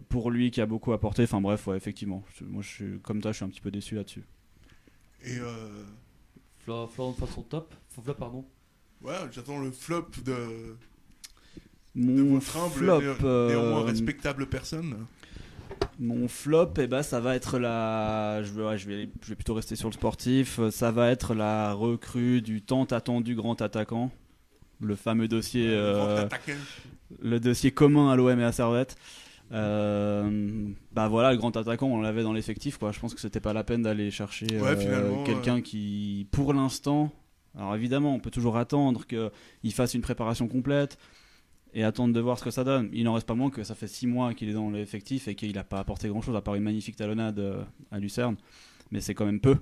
pour lui qui a beaucoup apporté. Enfin bref, ouais, effectivement. Moi, je suis comme toi, je suis un petit peu déçu là-dessus. Et euh, Flo- Florent de façon top. Flop, pardon. ouais, j'attends le flop de, de Mon votre humble, flop, néo- euh, néanmoins respectable personne. mon flop, eh ben, ça va être la. Je vais, ouais, je vais, je vais plutôt rester sur le sportif. Ça va être la recrue du tant attendu grand attaquant, le fameux dossier, euh, le dossier commun à l'OM et à Servette. Euh, bah voilà, le grand attaquant, on l'avait dans l'effectif. Quoi. Je pense que c'était pas la peine d'aller chercher Ouais, euh, quelqu'un qui, pour l'instant, alors évidemment, on peut toujours attendre qu'il fasse une préparation complète et attendre de voir ce que ça donne. Il n'en reste pas moins que ça fait six mois qu'il est dans l'effectif et qu'il n'a pas apporté grand chose à part une magnifique talonnade euh, à Lucerne. Mais c'est quand même peu.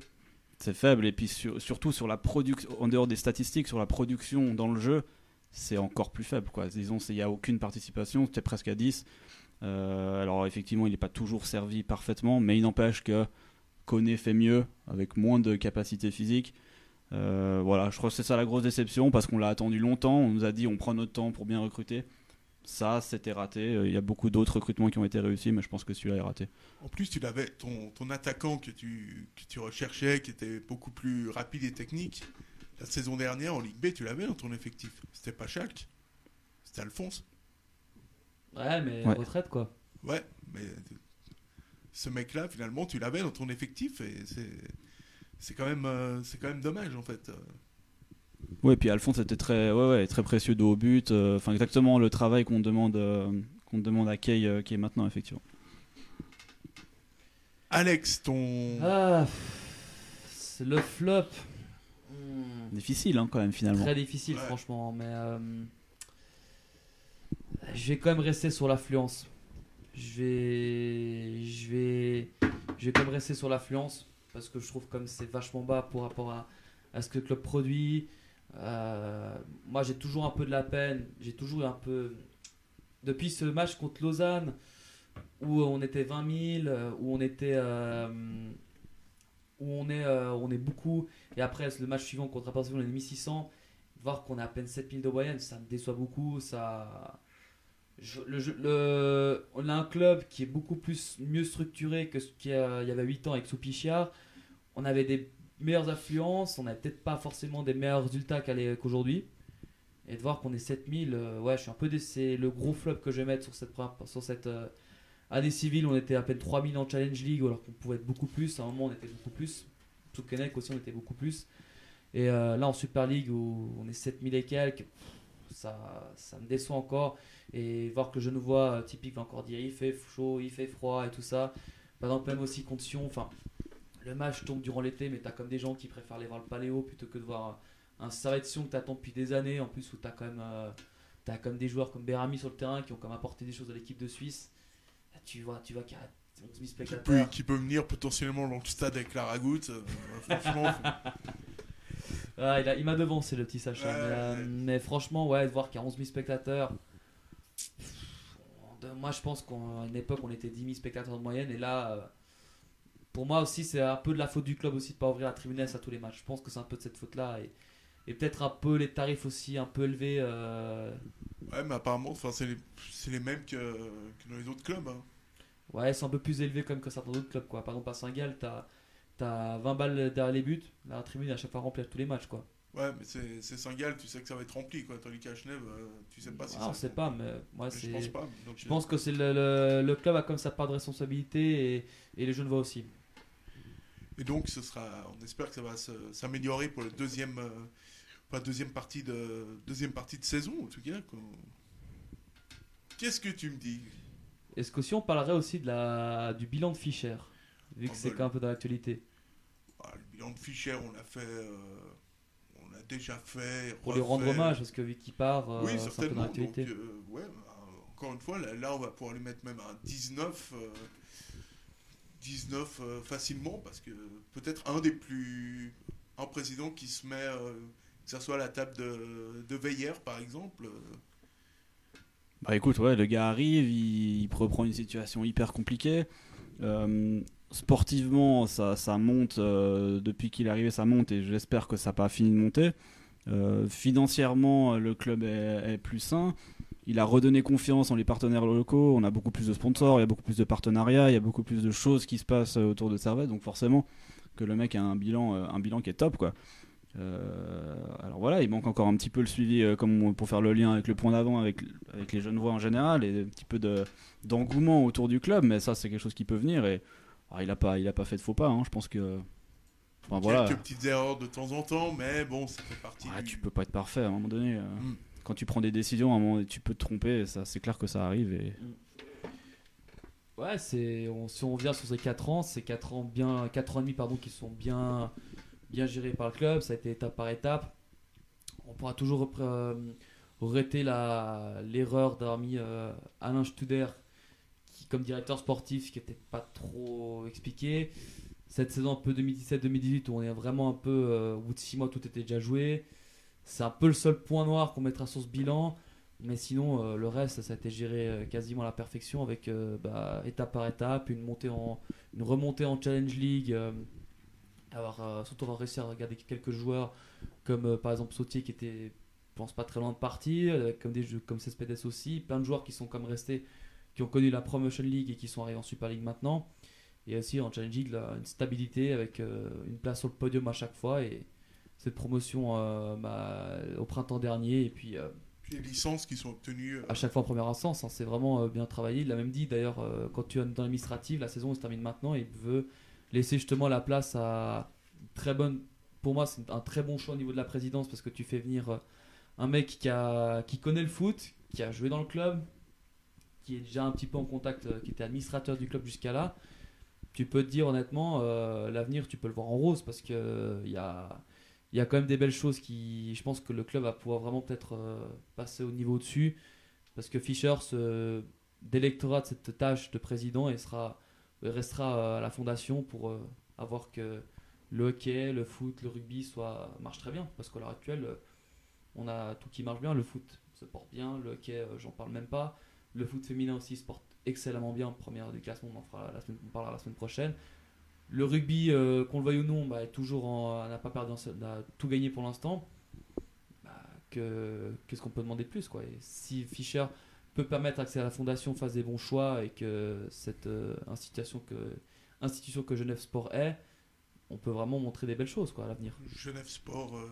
C'est faible. Et puis sur- surtout sur la production, en dehors des statistiques, sur la production dans le jeu, c'est encore plus faible. Disons, il n'y a aucune participation, c'était presque à 10. Euh, alors effectivement, il n'est pas toujours servi parfaitement, mais il n'empêche que Koné fait mieux avec moins de capacité physique. Euh, voilà, je crois que c'est ça la grosse déception parce qu'on l'a attendu longtemps. On nous a dit on prend notre temps pour bien recruter. Ça, c'était raté. Euh, Il y a beaucoup d'autres recrutements qui ont été réussis, mais je pense que celui-là est raté. En plus, tu l'avais, ton, ton attaquant que tu, que tu recherchais, qui était beaucoup plus rapide et technique, la saison dernière en Ligue B, tu l'avais dans ton effectif. C'était pas Schalke, c'était Alphonse. Ouais, mais Ouais. retraite quoi. Ouais, mais ce mec-là, finalement, tu l'avais dans ton effectif et c'est, c'est quand même, euh, c'est quand même dommage en fait. Ouais, puis Alphonse était très, ouais, ouais, très précieux de haut but. euh, Enfin, exactement le travail qu'on demande, euh, qu'on demande à Kay, euh, qui est maintenant effectivement. Alex, ton, Ah, c'est le flop. Hmm. Difficile, hein, quand même, finalement. Très difficile, Ouais. franchement. Mais euh, je vais quand même rester sur l'affluence. Je vais, je vais, je vais quand même rester sur l'affluence parce que je trouve comme c'est vachement bas par rapport à, à ce que le club produit. Euh, moi, j'ai toujours un peu de la peine. J'ai toujours un peu. Depuis ce match contre Lausanne, où on était 20 000, euh, où on était, euh, où on est, on est beaucoup. Et après, le match suivant contre Barcelone, on est 1600. Voir qu'on a à peine 7000 de moyenne, ça me déçoit beaucoup. Ça... Le on a un club qui est beaucoup plus mieux structuré que ce qu'il y, avait 8 ans avec Soupichia. On avait des meilleures affluences, on n'avait peut-être pas forcément des meilleurs résultats qu'aujourd'hui. Et de voir qu'on est 7000, euh, ouais, je suis un peu déçu. C'est le gros flop que je vais mettre sur cette, sur cette euh, année civile. On était à peine 3000 en Challenge League, alors qu'on pouvait être beaucoup plus. À un moment, on était beaucoup plus. Tout Kennec aussi, on était beaucoup plus. Et euh, là, en Super League, où on est 7000 et quelques, ça, ça me déçoit encore. Et voir que je ne vois, typique, va encore dire il fait chaud, il fait froid et tout ça. Par exemple, même aussi contre enfin, le match tombe durant l'été, mais t'as comme des gens qui préfèrent aller voir le Paléo plutôt que de voir un Servet de Sion que t'attends depuis des années, en plus où t'as quand même. euh, comme des joueurs comme Berami sur le terrain qui ont comme apporté des choses à l'équipe de Suisse. Là, tu vois, tu vois qu'il y a 11 000 qui peut, spectateurs. qui peut venir potentiellement dans le stade avec la ragoute. euh, franchement, Ah, il m'a devancé le petit Sacha. Ouais, mais, euh, ouais. mais franchement, ouais, de voir qu'il y a 11 000 spectateurs. Moi, je pense qu'à une époque, on était 10 000 spectateurs de moyenne. Et là, euh, pour moi aussi, c'est un peu de la faute du club aussi de pas ouvrir la tribune à tous les matchs. Je pense que c'est un peu de cette faute-là. Et, et peut-être un peu les tarifs aussi un peu élevés. euh, ouais, mais apparemment, c'est les, mêmes que, que dans les autres clubs. hein. Ouais, c'est un peu plus élevé comme que certains autres clubs. Quoi. Par exemple, à Saint-Gall, t'as t'as 20 balles derrière les buts, la tribune est à chaque fois remplie à tous les matchs quoi. Ouais, mais c'est Saint-Gall, tu sais que ça va être rempli, quoi. Tandis qu'à Genève, euh, tu sais pas si Ah, ça. on sait pas, mais moi Je c'est. pense pas. donc, Je pense que c'est le, le- le club a comme sa part de responsabilité et, et les jeunes voient aussi. Et donc, ce sera, on espère que ça va s'améliorer pour la deuxième, euh, pour la deuxième partie de deuxième partie de saison, en tout cas. Qu'est-ce que tu me dis? Est-ce qu'aussi on parlerait aussi de la, du bilan de Fischer Vu que Ah c'est bah, quand même un peu dans l'actualité? Ah, Le bilan de Fischer, on l'a fait, euh, on l'a déjà fait. Pour lui rendre refait. hommage, parce que vu qu'il part, euh, Oui, c'est un peu dans l'actualité. Euh, ouais, euh, encore une fois, là, là, on va pouvoir lui mettre même un 19, euh, 19 euh, facilement, parce que peut-être un des plus. Un président qui se met, euh, que ce soit à la table de, de Veillère, par exemple. euh, Bah écoute, ouais, le gars arrive, il, reprend une situation hyper compliquée. Euh, sportivement, ça, ça monte, depuis qu'il est arrivé, ça monte et j'espère que ça n'a pas fini de monter. Financièrement, le club est plus sain. Il a redonné confiance en les partenaires locaux. On a beaucoup plus de sponsors, il y a beaucoup plus de partenariats, il y a beaucoup plus de choses qui se passent euh, autour de Servette. Donc forcément, que le mec a un bilan, euh, un bilan qui est top, quoi. Euh, alors voilà, il manque encore un petit peu le suivi euh, comme on- pour faire le lien avec le point d'avant, avec, avec les jeunes voix en général, et un petit peu de- d'engouement autour du club, mais ça c'est quelque chose qui peut venir. Et alors, il a pas, il a pas fait de faux pas. hein, je pense que, enfin voilà, Quelques petites erreurs de temps en temps, mais bon, ça fait partie. Ah, du- tu peux pas être parfait à un moment donné. euh, Mm. Quand tu prends des décisions, à un moment, tu peux te tromper. Ça, c'est clair que ça arrive. Et Ouais, c'est si on revient sur ces 4 ans, c'est 4 ans bien 4 ans et demi pardon qui sont bien bien gérés par le club, ça a été étape par étape. On pourra toujours euh, regretter la l'erreur d'avoir mis euh, Alain Studer qui comme directeur sportif qui était pas trop expliqué. Cette saison un peu 2017-2018 où on est vraiment un peu euh, au bout de 6 mois tout était déjà joué. C'est un peu le seul point noir qu'on mettra sur ce bilan. Mais sinon, euh, le reste, ça a été géré euh, quasiment à la perfection avec euh, bah, étape par étape, une, montée en, une remontée en Challenge League. avoir, surtout avoir réussi à regarder quelques joueurs comme par exemple Sautier qui était, je pense, pas très loin de partir, comme des jeux comme Cespedes aussi. Plein de joueurs qui sont comme restés, qui ont connu la Promotion League et qui sont arrivés en Super League maintenant. Et aussi en Challenge League, une stabilité avec une place sur le podium à chaque fois. Et cette promotion euh, bah, au printemps dernier. Et puis. euh, les licences qui sont obtenues. euh, à chaque fois en première instance. hein, c'est vraiment euh, bien travaillé. Il l'a même dit d'ailleurs, euh, quand tu es dans l'administrative, la saison se termine maintenant et il veut laisser justement la place à une très bonne. Pour moi, c'est un très bon choix au niveau de la présidence parce que tu fais venir un mec qui, a, qui connaît le foot, qui a joué dans le club, qui est déjà un petit peu en contact, qui était administrateur du club jusqu'à là. Tu peux te dire honnêtement, l'avenir, tu peux le voir en rose parce que il y a il y a quand même des belles choses qui, je pense que le club va pouvoir vraiment peut-être euh, passer au niveau au-dessus, parce que Fischer se délectera de cette tâche de président et sera, restera euh, à la fondation pour euh, avoir que le hockey, le foot, le rugby soit, marche très bien, parce qu'à l'heure actuelle, on a tout qui marche bien, le foot se porte bien, le hockey, j'en parle même pas, le foot féminin aussi se porte excellemment bien, première du classement, on en fera la semaine, parlera la semaine prochaine. Le rugby, euh, qu'on le veuille ou non, bah, est toujours en- n'a pas perdu, n'a tout gagné pour l'instant. Bah, que qu'est-ce qu'on peut demander de plus quoi? Et Si Fischer peut permettre à que la fondation fasse des bons choix et que cette euh, institution que institution que Genève Sport est, on peut vraiment montrer des belles choses quoi à l'avenir. Genève Sport. euh,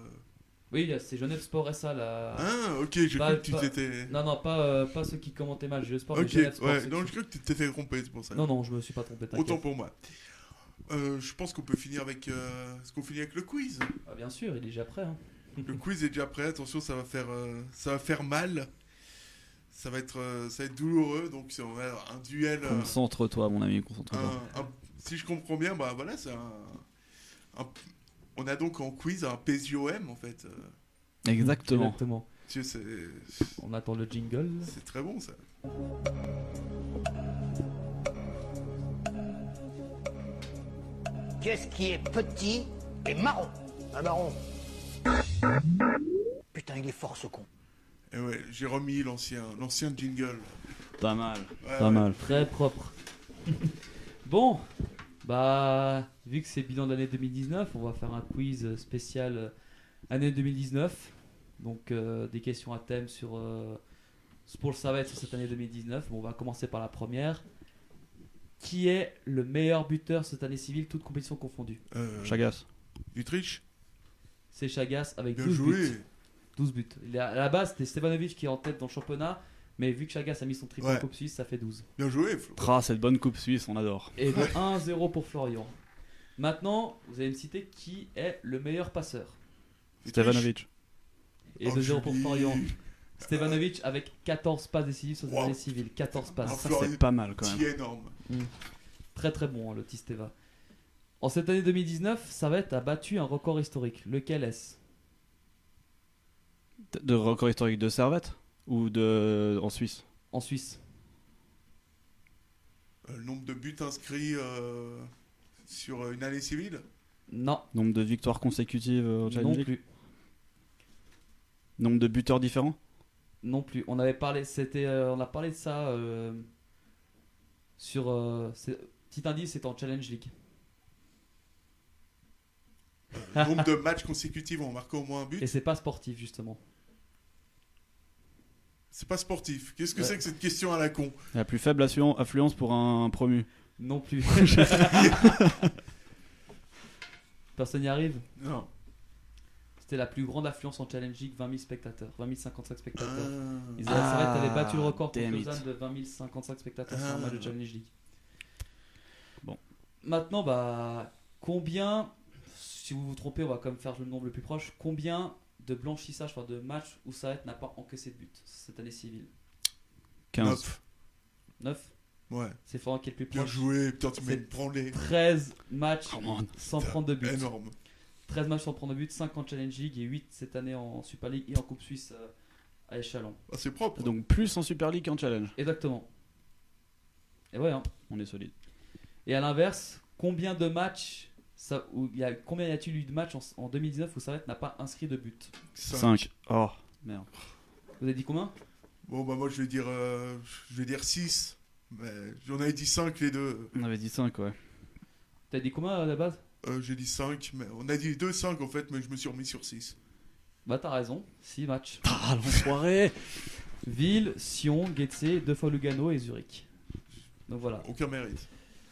Oui, a- c'est Genève Sport SA là. Ah, ok, Pas- cru que tu t'étais. Non non pas euh, pas ceux qui commentaient mal Genève Sport. mais Ok, Genève Sport, ouais, non, je crois que tu t'es fait tromper, c'est pour ça. non non je me suis pas trompé. Autant pour moi. Euh, je pense qu'on peut finir avec. euh, Est-ce qu'on finit avec le quiz Ah, bien sûr, il est déjà prêt. hein. Le quiz est déjà prêt. Attention, ça va faire, euh, ça va faire mal. Ça va être, euh, ça va être douloureux. Donc, c'est- on va avoir un duel. euh, concentre-toi, mon ami, concentre-toi. un- un- si je comprends bien, bah voilà, c'est un, un- On a donc en quiz un PSJOM en fait. Euh, Exactement. Exactement. tu sais, c'est On attend le jingle. c'est très bon ça. Qu'est-ce qui est petit et marron Un marron. Putain, il est fort ce con. Et ouais, j'ai remis l'ancien, l'ancien jingle. Pas mal. Ouais, Pas ouais. mal. Très propre. bon, bah, vu que c'est bilan d'année 2019, on va faire un quiz spécial euh, année 2019. Donc, euh, des questions à thème sur euh, pour le savoir sur cette année 2019. Bon, on va commencer par la première. Qui est le meilleur buteur cette année civile, toutes compétitions confondues Euh, Chagas. Utrecht C'est Chagas avec Bien 12 joué. buts. 12 buts. Il est à la base, c'était Stevanovic qui est en tête dans le championnat, mais vu que Chagas a mis son triple en Ouais. Coupe Suisse, ça fait 12. Bien joué, Flo. Tra, cette bonne coupe suisse, on adore. Et de 1-0 pour Florian. Maintenant, vous allez me citer qui est le meilleur passeur. Stevanovic. Et Oh, 2-0 pour. Florian. Stevanovic avec 14 passes décisives sur cette Wow. année civile. 14 Ah, passes. Ça, c'est pas mal quand même. énorme. Très très bon hein, le Tisteva. En cette année 2019, Servette a battu un record historique. Lequel est-ce? De record historique de Servette Ou de en Suisse? En Suisse. Euh, le nombre de buts inscrits euh, sur une année civile? Non, Nombre de victoires consécutives euh, au Challenge non plus. Nombre de buteurs différents? Non plus. On avait parlé, c'était, euh, on a parlé de ça euh, sur. euh, c'est- petit indice, c'est en Challenge League. Le nombre de matchs consécutifs en marquant au moins un but Et c'est pas sportif justement. C'est pas sportif. Qu'est-ce que Ouais. c'est que cette question à la con? La plus faible afflu- affluence pour un promu. Non plus. Personne n'y arrive? Non. C'était la plus grande affluence en Challenge League, 20 000 spectateurs, 20 055 spectateurs. Ah. Ils avaient, Ah, battu le record contre. Lausanne de 20 055 spectateurs sur un Ah. match de Challenge League. Bon. Maintenant, bah, combien, si vous vous trompez, on va quand même faire le nombre le plus proche, combien de blanchissages, enfin de matchs où Servette n'a pas encaissé de but cette année civile? 15. Neuf. 9 Ouais. C'est Florent qui est le plus Bien joué. Putain, tu m'as C'est- branlé. 13 matchs sans prendre de but. Énorme. 13 matchs sans prendre de but, 5 en Challenge League et 8 cette année en Super League et en Coupe Suisse euh, à échelon. Ah, c'est propre. Donc plus en Super League qu'en Challenge. Exactement. Et ouais, hein. On est solide. Et à l'inverse, combien de matchs ça, où y a, combien y a-t-il eu de matchs en, en 2019 où Servette n'a pas inscrit de but? 5. 5. Oh, merde. Vous avez dit combien? Bon, bah, moi, je vais dire, euh, je vais dire 6. Mais j'en avais dit 5 les deux. On avait dit 5, ouais. T'as dit combien à la base? Euh, J'ai dit 5, mais on a dit 2, 5 en fait, mais je me suis remis sur 6. Bah t'as raison, 6 matchs. Ah, l'enfoiré Ville, Sion, Getse, deux fois Lugano et Zurich. Donc voilà. Aucun mérite.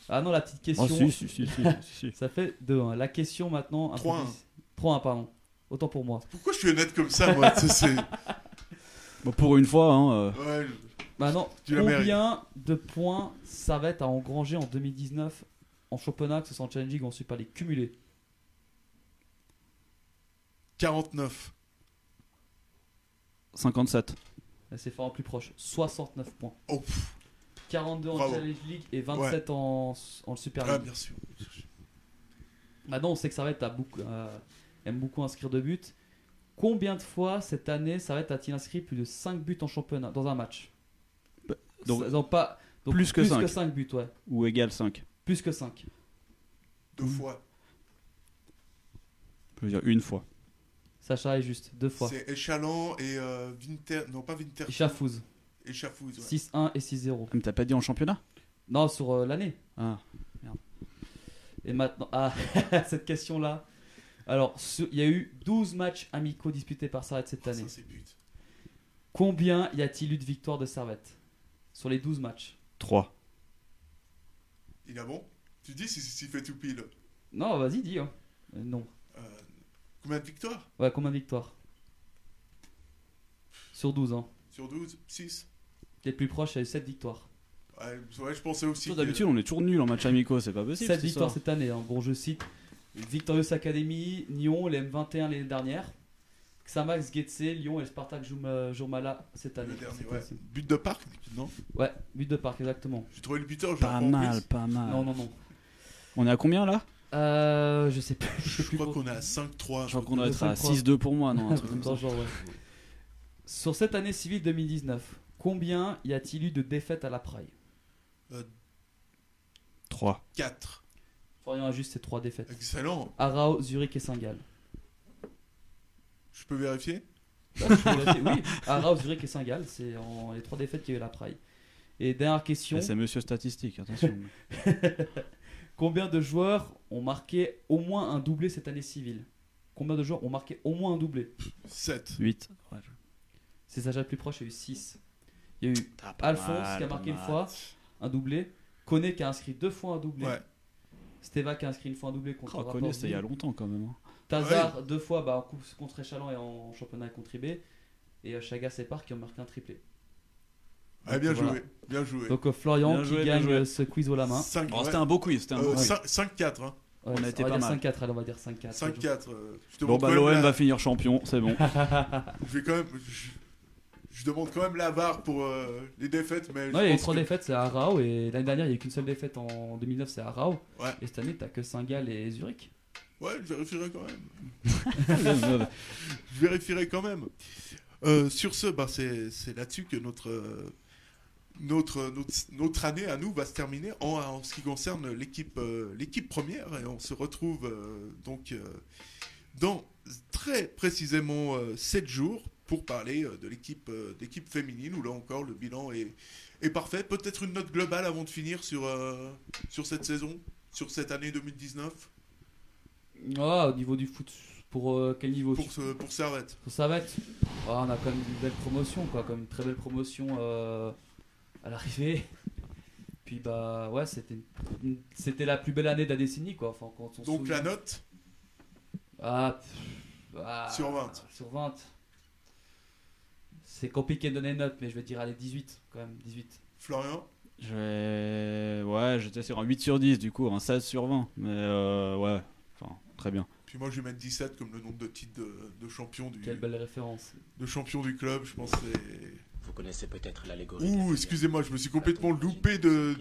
Ah non, la petite question. Oh, si, si, si, si. Ça fait 2-1. La question maintenant. un peu 3-1. plus- 3-1, pardon. Autant pour moi. Pourquoi je suis honnête comme ça, moi c'est- Bon, pour une fois, hein, euh, Ouais, Maintenant, Tu la combien de points Servette a engrangé en 2019 en championnat, que ce soit en Challenge League ou en Super League cumulé 49. 57. Là, C'est fort en plus proche. 69 points. Oh, pff. 42 en Bravo. Challenge League et 27 en, en Super Ah, League. bien sûr. Maintenant, on sait que a beaucoup, euh, aime beaucoup inscrire de buts. Combien de fois cette année Servette a-t-il inscrit plus de 5 buts en championnat dans un match? Bah, donc- Ça- non, pas, donc plus que cinq. 5 buts, ouais. Ou égal 5. Plus que 5. Deux fois. Je veux dire une fois. Sacha est juste, deux fois. C'est Échalant et euh, Winter. Non, pas Winter. Échafouz. Échafouz. ouais. 6-1 et 6-0. Mais t'as pas dit en championnat? Non, sur euh, l'année. Ah. Et maintenant, ah, cette question-là. Alors, il y a eu 12 matchs amicaux disputés par Servette cette Oh, année. ça, c'est but. Combien y a-t-il eu de victoires de Servette Sur les 12 matchs? 3. Il a bon Tu dis si s'il fait tout pile. Non, vas-y, dis. hein. Euh, non. Euh, combien de victoires? Ouais, combien de victoires? Sur 12, hein. Sur 12 6 Les plus proches, il y a eu 7 victoires. ouais, ouais, je pensais aussi. D'habitude, on est toujours nul en match amicaux, c'est pas possible. 7 cette victoires cette année. hein. Bon, je cite Victorious Academy, Nyon, les M21 l'année dernière. Xamax Getse, Lyon et le Spartak Jourmala cette année. Le dernier, ouais. But de parc Non? Ouais, but de parc, exactement. J'ai trouvé le buteur, je Pas mal, pas mal. Non, non, non. On est à combien là? Euh, je sais plus. Je Je crois qu'on est à 5-3. Je crois qu'on doit être à sais pas. 6-2 pour moi, non un truc comme ça. genre, ouais. Sur cette année civile 2019, combien y a-t-il eu de défaites à la Praille? 3. 4. Florian a juste ces 3 défaites. Excellent. Arao, Zurich et Saint-Gall. Je peux vérifier Ouais, je peux vérifier. oui, Arao, Zurich et Saint-Gall, c'est en- les 3 défaites qu'il y a eu la Praille. Et dernière question, C'est monsieur statistique, attention. combien de joueurs ont marqué au moins un doublé cette année civile? Combien de joueurs ont marqué au moins un doublé? 7. 8. C'est Sacha le plus proche, il y a eu 6. Il y a eu Alphonse qui a marqué une fois, un doublé. Koné qui a inscrit deux fois un doublé. Ouais. Steva qui a inscrit une fois un doublé contre Oh, Koné, c'était il y a longtemps quand même. hein. Tazar deux fois bah, en coupe contre Échalon et en championnat contre IB. Et euh, Chagas et Park qui ont marqué un triplé. Ah, bien Voilà. joué, bien joué. Donc euh, Florian Bien qui joué, gagne euh, ce quiz au la main. 5, Oh, c'était un beau quiz, c'était un beau euh, quiz. 5-4, hein. Ouais, On a été va pas dire mal. 5-4, allez, on va dire 5-4. 5-4. euh, je Bon bah l'OM la- va finir champion, c'est bon. Je vais quand même. Je, je demande quand même la VAR pour euh, les défaites, mais. je Ouais, il y a eu pense trois que- défaites, c'est à Arao. Et l'année dernière, il n'y a eu qu'une seule défaite en 2009, c'est à Arao. Ouais. Et cette année, t'as que Saint-Gall et Zurich. Ouais, je vérifierai quand même. Je vérifierai quand même. Euh, sur ce, bah, c'est là-dessus que notre, euh, notre, notre, notre année à nous va se terminer en, en ce qui concerne l'équipe euh, l'équipe première. Et on se retrouve euh, donc dans très précisément 7 jours pour parler de l'équipe d'équipe féminine où là encore le bilan est, est parfait. Peut-être une note globale avant de finir sur, sur cette saison, sur cette année 2019 Ah, au niveau du foot, pour euh, quel niveau pour, ce, pour Servette. Pour être. Ah, on a quand même une belle promotion, quoi, comme une très belle promotion euh, à l'arrivée. Puis bah ouais, c'était la plus belle année de la décennie, quoi. Enfin, quand on se Donc la note Ah, pff, ah, Sur 20. Sur 20. C'est compliqué de donner une note, mais je vais dire allez 18 quand même, 18. Florian Je vais... Ouais, j'étais sur un 8 sur 10 du coup, un 16 sur 20. Mais euh, ouais, très bien. Puis moi, je vais mettre 17 comme le nombre de titres de, de champion du, Quelle belle référence. de champion du club. Je pense que c'est. Vous connaissez peut-être l'allégorie. Ouh, excusez-moi, je me suis complètement loupé de.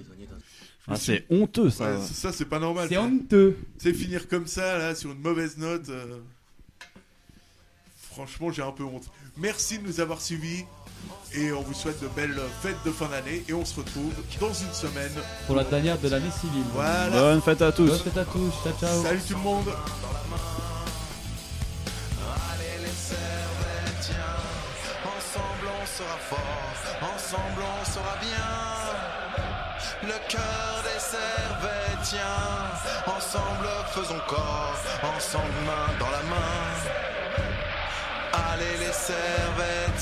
Ah, suis- c'est honteux ça. Ouais, ça, c'est pas normal. C'est honteux. C'est finir comme ça, là, sur une mauvaise note. euh, Franchement, j'ai un peu honte. Merci de nous avoir suivis. Et on vous souhaite de belles fêtes de fin d'année. Et on se retrouve dans une semaine. Pour la dernière de l'année civile. Voilà. Bonne fête à tous. Bonne fête à tous. Ciao, ciao. Salut tout le monde. Allez les Servétiens, ensemble on sera fort, ensemble on sera bien. Le cœur des Servétiens, ensemble faisons corps, ensemble main dans la main. Allez les Servétiens.